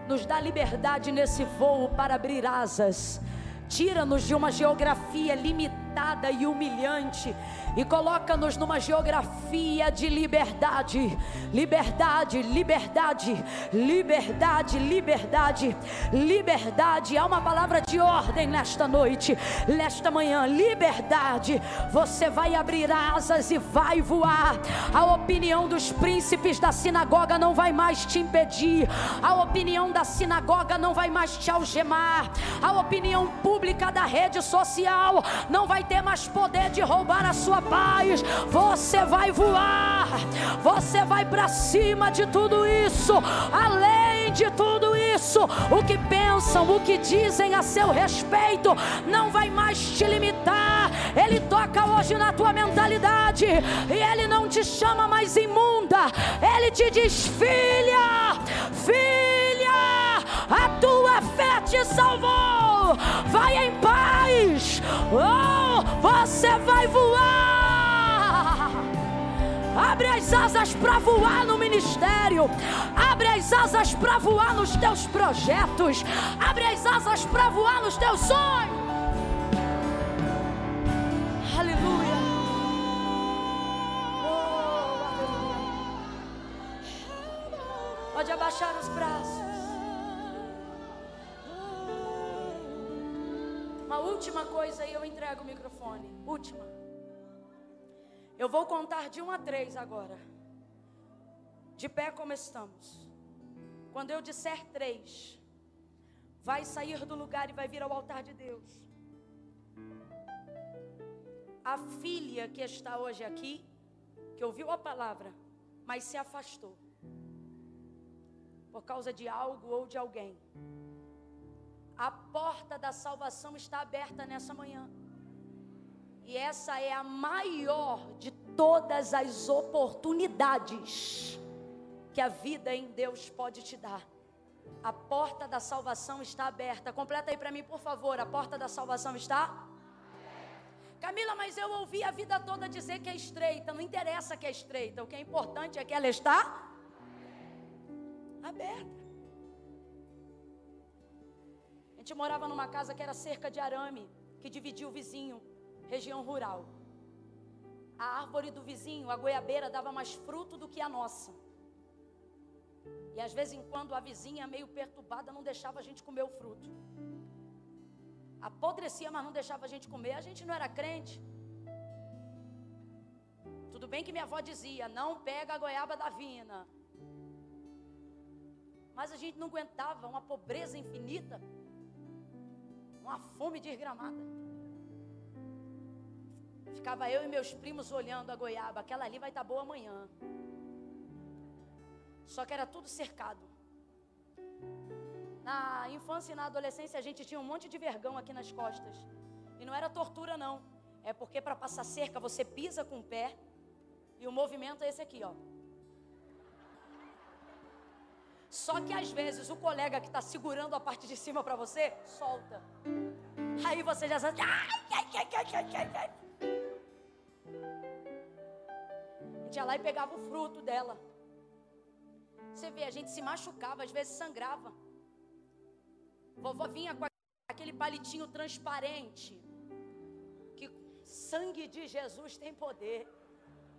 Speaker 1: nos dá liberdade nesse voo para abrir asas. Tira-nos de uma geografia limitada e humilhante e coloca-nos numa geografia de liberdade. Liberdade, liberdade, liberdade, liberdade, liberdade. Há uma palavra de ordem nesta noite, nesta manhã. Liberdade. Você vai abrir asas e vai voar. A opinião dos príncipes da sinagoga não vai mais te impedir. A opinião da sinagoga não vai mais te algemar. A opinião pública da rede social não vai ter mais poder de roubar a sua paz. Você vai voar, você vai para cima de tudo isso, além de tudo isso, o que pensam, o que dizem a seu respeito, não vai mais te limitar. Ele toca hoje na tua mentalidade e ele não te chama mais imunda, ele te diz: filha, filha, a tua fé te salvou. Vai em paz. Oh, você vai voar. Abre as asas para voar no ministério. Abre as asas para voar nos teus projetos. Abre as asas para voar nos teus sonhos. Aleluia. Oh, Pode abaixar os braços. Uma última coisa e eu entrego o microfone. Última. Eu vou contar de um a três agora. De pé como estamos. Quando eu disser três, vai sair do lugar e vai vir ao altar de Deus. A filha que está hoje aqui, que ouviu a palavra, mas se afastou por causa de algo ou de alguém. A porta da salvação está aberta nessa manhã. E essa é a maior de todas as oportunidades que a vida em Deus pode te dar. A porta da salvação está aberta. Completa aí para mim, por favor. A porta da salvação está? Camila, mas eu ouvi a vida toda dizer que é estreita. Não interessa que é estreita. O que é importante é que ela está aberta. Gente morava numa casa que era cerca de arame, que dividia o vizinho, região rural. A árvore do vizinho, a goiabeira, dava mais fruto do que a nossa. E às vezes em quando a vizinha, meio perturbada, não deixava a gente comer o fruto. Apodrecia, mas não deixava a gente comer. A gente não era crente. Tudo bem que minha avó dizia: não pega a goiaba da vina. Mas a gente não aguentava uma pobreza infinita, uma fome desgramada. Ficava eu e meus primos olhando a goiaba, aquela ali vai estar tá boa amanhã. Só que era tudo cercado. Na infância e na adolescência a gente tinha um monte de vergão aqui nas costas. E não era tortura não. É porque para passar cerca você pisa com o pé e o movimento é esse aqui, ó. Só que às vezes o colega que está segurando a parte de cima para você, solta. Aí você já sabe. A gente ia lá e pegava o fruto dela. Você vê, a gente se machucava, às vezes sangrava. Vovó vinha com aquele palitinho transparente. Que sangue de Jesus tem poder.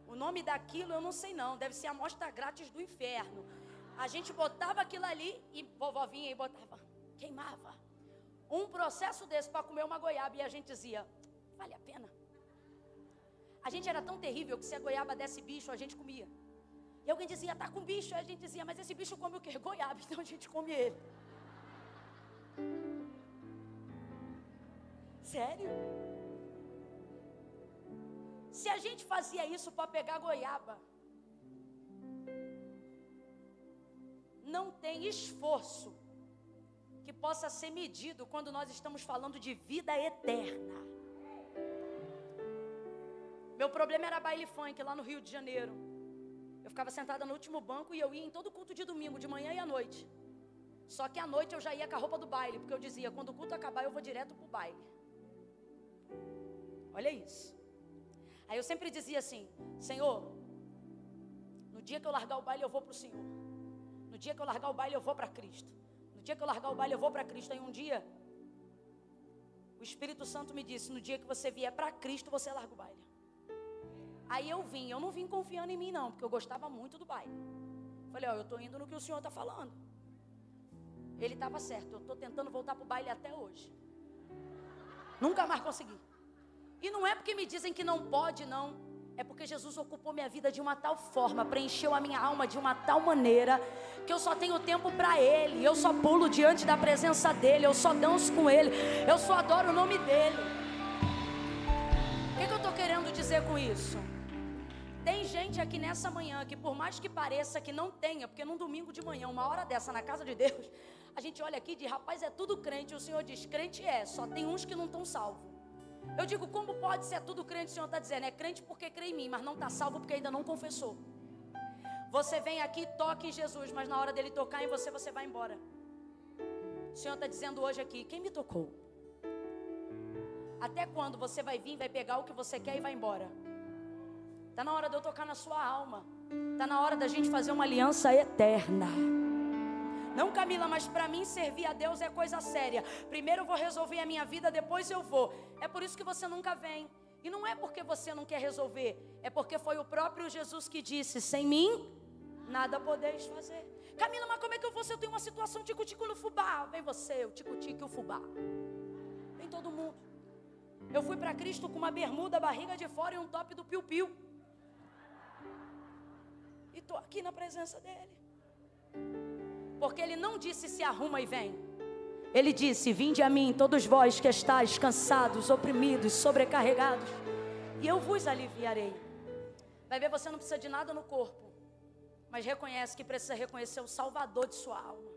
Speaker 1: O nome daquilo eu não sei não, deve ser a amostra grátis do inferno. A gente botava aquilo ali e vovó vinha e botava, queimava. Um processo desse para comer uma goiaba e a gente dizia, vale a pena. A gente era tão terrível que se a goiaba desse bicho, a gente comia. E alguém dizia, tá com bicho. Aí a gente dizia, mas esse bicho come o quê? Goiaba, então a gente come ele. Sério? Se a gente fazia isso para pegar goiaba, não tem esforço que possa ser medido quando nós estamos falando de vida eterna. Meu problema era baile funk lá no Rio de Janeiro. Eu ficava sentada no último banco e eu ia em todo culto de domingo, de manhã e à noite. Só que à noite eu já ia com a roupa do baile, porque eu dizia: quando o culto acabar, eu vou direto para o baile. Olha isso. Aí eu sempre dizia assim: Senhor, no dia que eu largar o baile, eu vou para o Senhor. No dia que eu largar o baile, eu vou para Cristo. No dia que eu largar o baile, eu vou para Cristo. Aí um dia, o Espírito Santo me disse: No dia que você vier para Cristo, você larga o baile. Aí eu vim, eu não vim confiando em mim, não, porque eu gostava muito do baile. Falei: Ó, eu estou indo no que o Senhor está falando. Ele estava certo, eu estou tentando voltar para o baile até hoje. Nunca mais consegui. E não é porque me dizem que não pode, não. É porque Jesus ocupou minha vida de uma tal forma, preencheu a minha alma de uma tal maneira, que eu só tenho tempo para Ele. Eu só pulo diante da presença dEle, eu só danço com Ele, eu só adoro o nome dEle. O que, que eu estou querendo dizer com isso? Tem gente aqui nessa manhã que, por mais que pareça que não tenha, porque num domingo de manhã, uma hora dessa na casa de Deus, a gente olha aqui e diz: rapaz, é tudo crente. O Senhor diz: crente é, só tem uns que não estão salvos. Eu digo, como pode ser tudo crente? O Senhor está dizendo, é crente porque crê em mim, mas não está salvo porque ainda não confessou. Você vem aqui, toca em Jesus, mas na hora dele tocar em você, você vai embora. O Senhor está dizendo hoje aqui, quem me tocou? Até quando você vai vir, vai pegar o que você quer e vai embora? Está na hora de eu tocar na sua alma. Está na hora da gente fazer uma aliança eterna. Não, Camila, mas para mim servir a Deus é coisa séria. Primeiro eu vou resolver a minha vida, depois eu vou. É por isso que você nunca vem. E não é porque você não quer resolver, é porque foi o próprio Jesus que disse: sem mim, nada podeis fazer. Camila, mas como é que eu vou se eu tenho uma situação tico-tico no fubá? Vem você, o tico-tico e o fubá. Vem todo mundo. Eu fui para Cristo com uma bermuda, barriga de fora e um top do piu-piu. E estou aqui na presença dEle. Porque ele não disse se arruma e vem. Ele disse: Vinde a mim, todos vós que estáis cansados, oprimidos, sobrecarregados, e eu vos aliviarei. Vai ver, você não precisa de nada no corpo, mas reconhece que precisa reconhecer o Salvador de sua alma.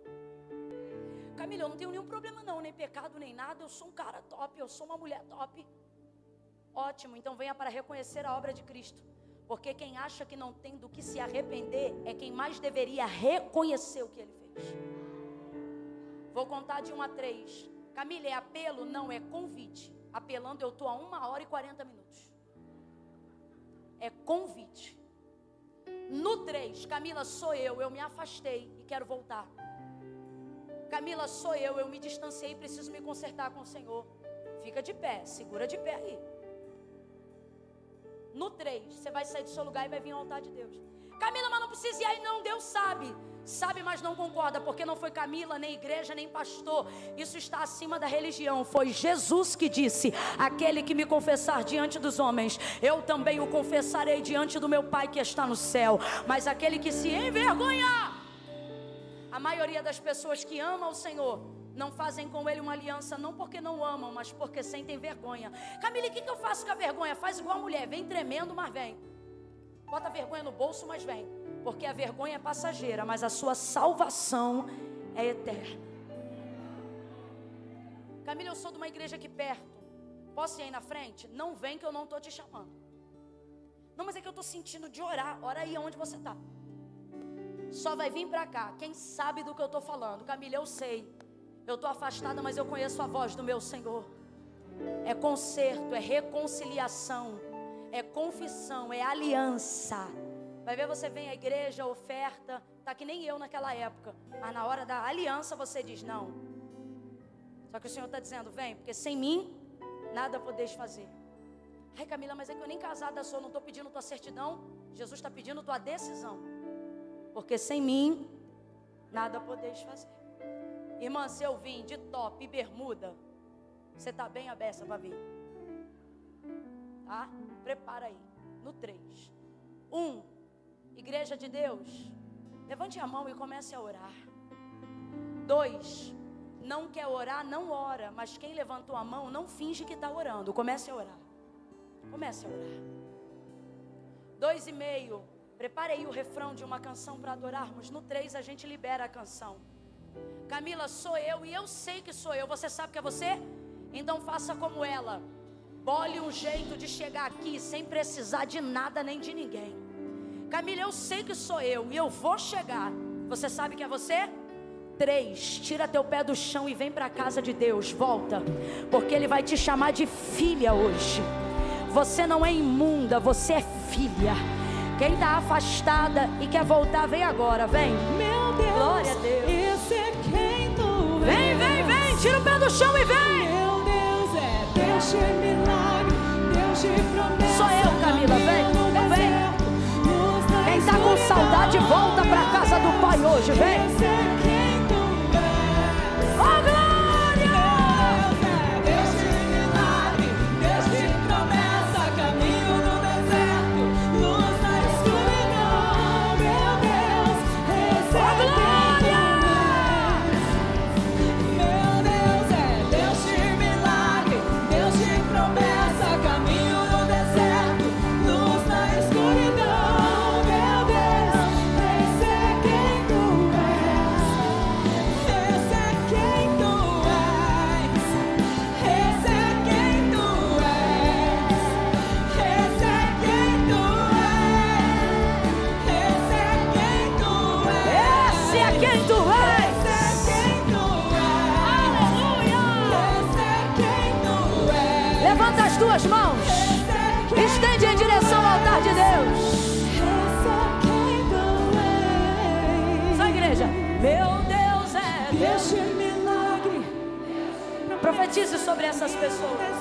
Speaker 1: Camila, eu não tenho nenhum problema, não, nem pecado, nem nada. Eu sou um cara top, eu sou uma mulher top. Ótimo, então venha para reconhecer a obra de Cristo. Porque quem acha que não tem do que se arrepender é quem mais deveria reconhecer o que ele fez. Vou contar de 1 a 3. Camila, é apelo? Não, é convite. Apelando, eu estou a 1 hora e 40 minutos. É convite. No 3, Camila, sou eu, eu me afastei e quero voltar. Camila, sou eu, eu me distanciei, preciso me consertar com o Senhor. Fica de pé, segura de pé aí. No 3, você vai sair do seu lugar e vai vir ao altar de Deus. Camila, mas não precisa ir aí, não. Deus sabe. Sabe, mas não concorda, porque não foi Camila, nem igreja, nem pastor. Isso está acima da religião. Foi Jesus que disse: Aquele que me confessar diante dos homens, eu também o confessarei diante do meu Pai que está no céu. Mas aquele que se envergonhar, a maioria das pessoas que amam o Senhor não fazem com ele uma aliança, não porque não amam, mas porque sentem vergonha. Camila, o que, que eu faço com a vergonha? Faz igual a mulher, vem tremendo, mas vem. Bota vergonha no bolso, mas vem. Porque a vergonha é passageira, mas a sua salvação é eterna. Camila, eu sou de uma igreja aqui perto. Posso ir aí na frente? Não vem que eu não estou te chamando. Não, mas é que eu estou sentindo de orar. Ora aí onde você está. Só vai vir para cá. Quem sabe do que eu estou falando? Camila, eu sei. Eu estou afastada, mas eu conheço a voz do meu Senhor. É conserto, é reconciliação é confissão, é aliança. Vai ver, você vem à igreja, oferta, tá que nem eu naquela época. Mas na hora da aliança você diz não. Só que o Senhor está dizendo, vem, porque sem mim nada podeis fazer. Ai Camila, mas é que eu nem casada sou, não estou pedindo tua certidão. Jesus está pedindo tua decisão. Porque sem mim nada podeis fazer. Irmã, se eu vim de top e bermuda, você está bem aberta para vir. Tá? Prepara aí. No 3. 1. Um, igreja de Deus. Levante a mão e comece a orar. 2. Não quer orar, não ora. Mas quem levantou a mão, não finge que está orando. Comece a orar. Comece a orar. Dois e meio. Prepare aí o refrão de uma canção para adorarmos. No 3 a gente libera a canção. Camila, sou eu e eu sei que sou eu. Você sabe que é você? Então faça como ela. Bole um jeito de chegar aqui sem precisar de nada nem de ninguém. Camila, eu sei que sou eu e eu vou chegar. Você sabe que é você? Três, tira teu pé do chão e vem para a casa de Deus. Volta, porque Ele vai te chamar de filha hoje. Você não é imunda, você é filha. Quem está afastada e quer voltar, vem agora, vem.
Speaker 2: Meu Deus,
Speaker 1: glória a Deus.
Speaker 2: Esse é quem tu
Speaker 1: vem, vem, vem, tira o pé do chão e vem.
Speaker 2: Meu Deus é Deus de
Speaker 1: Sou eu, Camila, vem, vem. Quem está com saudade, volta para casa do Pai hoje, vem. Sobre essas pessoas.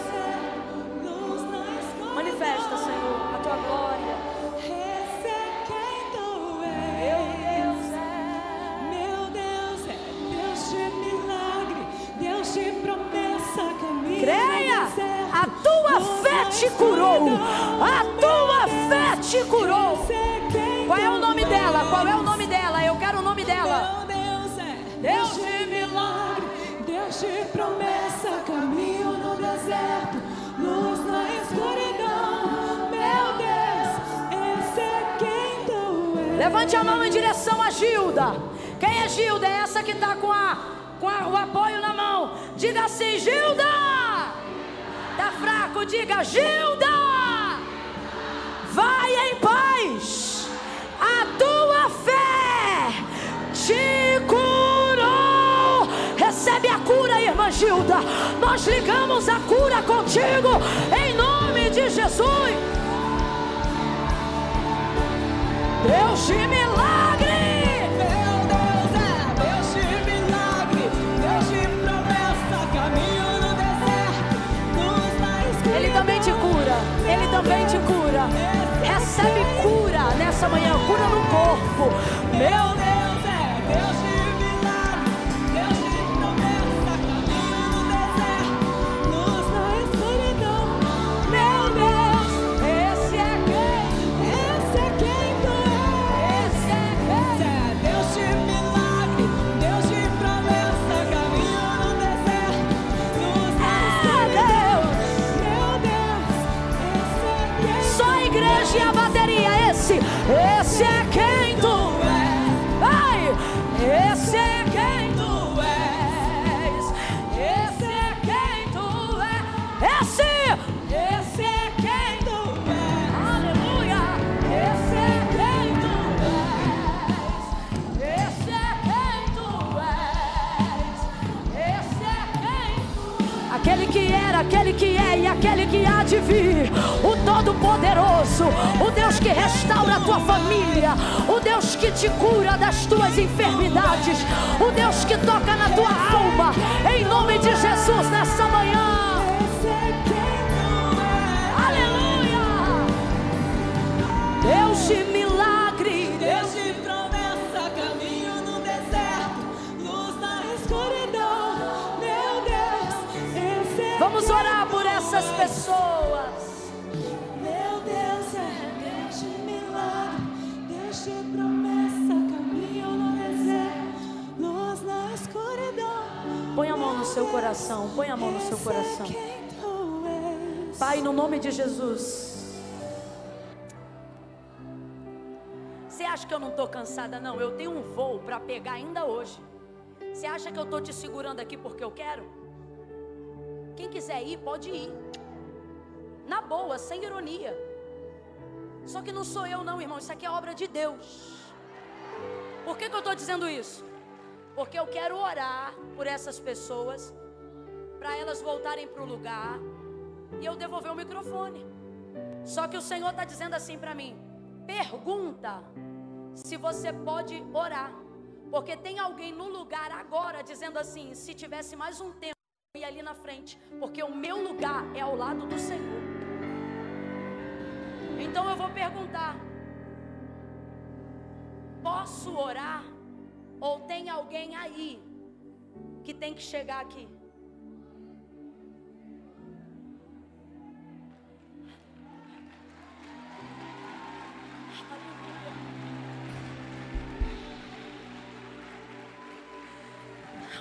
Speaker 1: Levante a mão em direção a Gilda. Quem é Gilda? É essa que está com, a, com a, o apoio na mão. Diga assim, Gilda! Está fraco, diga, Gilda! Vai em paz. A tua fé te curou. Recebe a cura, irmã Gilda. Nós ligamos a cura contigo, em nome de Jesus. Deus de milagre.
Speaker 2: Meu Deus é Deus de milagre, Deus de promessa, caminho no deserto. Ele também
Speaker 1: te cura, Ele
Speaker 2: também te cura. Recebe cura nessa manhã, cura no corpo. Meu Deus é
Speaker 1: Deus de aquele que é e aquele que há de vir. O Todo-Poderoso, o Deus que restaura a tua família, o Deus que te cura das tuas enfermidades, o Deus que toca na tua alma. Em nome de Jesus, nessa manhã. Pessoas.
Speaker 2: Meu Deus é Deus de milagre, Deus de promessa, caminho no deserto, luz na escuridão.
Speaker 1: Põe a mão no seu coração, põe a mão no seu coração.
Speaker 2: É és.
Speaker 1: Pai, no nome de Jesus. Você acha que eu não estou cansada? Não, eu tenho um voo para pegar ainda hoje. Você acha que eu estou te segurando aqui porque eu quero? Quem quiser ir, pode ir. Na boa, sem ironia. Só que não sou eu, não, irmão. Isso aqui é obra de Deus. Por que, que eu estou dizendo isso? Porque eu quero orar por essas pessoas, para elas voltarem para o lugar e eu devolver o microfone. Só que o Senhor está dizendo assim para mim: pergunta se você pode orar. Porque tem alguém no lugar agora dizendo assim: se tivesse mais um tempo, ia ali na frente. Porque o meu lugar é ao lado do Senhor. Então eu vou perguntar: posso orar? Ou tem alguém aí que tem que chegar aqui?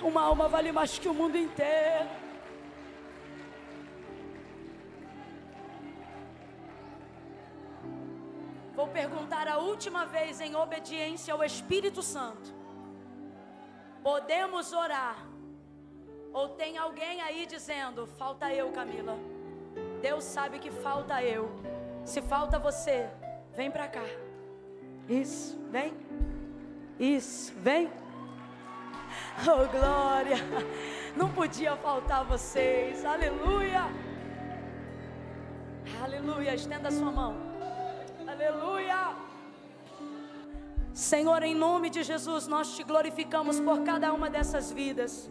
Speaker 1: Uma alma vale mais que o mundo inteiro. Vou perguntar a última vez em obediência ao Espírito Santo. Podemos orar? Ou tem alguém aí dizendo: falta eu, Camila? Deus sabe que falta eu. Se falta você, vem pra cá. Isso, vem. Isso, vem. Oh, glória! Não podia faltar vocês. Aleluia! Aleluia! Estenda a sua mão. Aleluia! Senhor, em nome de Jesus, nós te glorificamos por cada uma dessas vidas.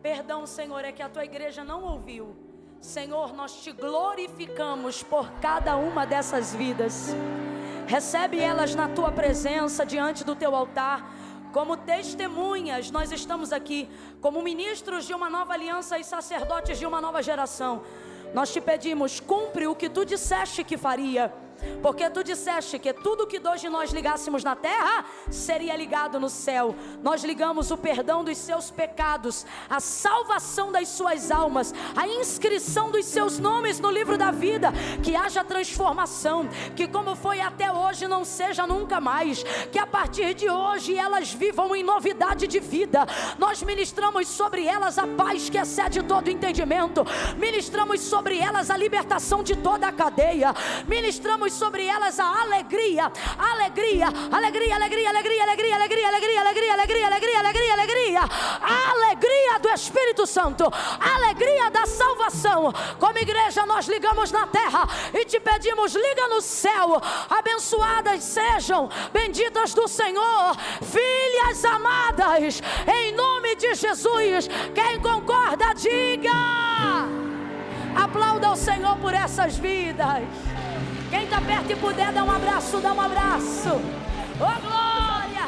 Speaker 1: Perdão, Senhor, é que a tua igreja não ouviu. Senhor, nós te glorificamos por cada uma dessas vidas. Recebe elas na tua presença, diante do teu altar. Como testemunhas, nós estamos aqui, como ministros de uma nova aliança e sacerdotes de uma nova geração. Nós te pedimos, cumpre o que tu disseste que faria. Porque tu disseste que tudo que dois de nós ligássemos na terra seria ligado no céu. Nós ligamos o perdão dos seus pecados, a salvação das suas almas, a inscrição dos seus nomes no livro da vida. Que haja transformação, que como foi até hoje não seja nunca mais. Que a partir de hoje elas vivam em novidade de vida. Nós ministramos sobre elas a paz que excede todo entendimento. Ministramos sobre elas a libertação de toda a cadeia. Ministramos sobre elas a alegria, alegria, alegria, alegria, alegria, alegria, alegria, alegria, alegria, alegria, alegria, alegria, alegria, alegria do Espírito Santo, alegria da salvação. Como igreja nós ligamos na terra e te pedimos, liga no céu. Abençoadas sejam, benditas do Senhor, filhas amadas, em nome de Jesus. Quem concorda, diga. Aplauda o Senhor por essas vidas. Quem está perto e puder, dá um abraço, dá um abraço. Oh glória!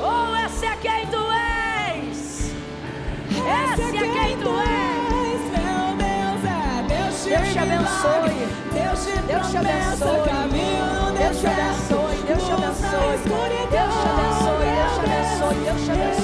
Speaker 1: Oh, esse é quem tu és! Esse, é quem tu és,
Speaker 2: meu Deus, é Deus te
Speaker 1: Deus te abençoe.
Speaker 2: Deus te,
Speaker 1: Deus te abençoe.
Speaker 2: Caminho Deus te abençoe.
Speaker 1: Deus te
Speaker 2: abençoe. Deus te abençoe. Deus te abençoe.
Speaker 1: Deus te abençoe.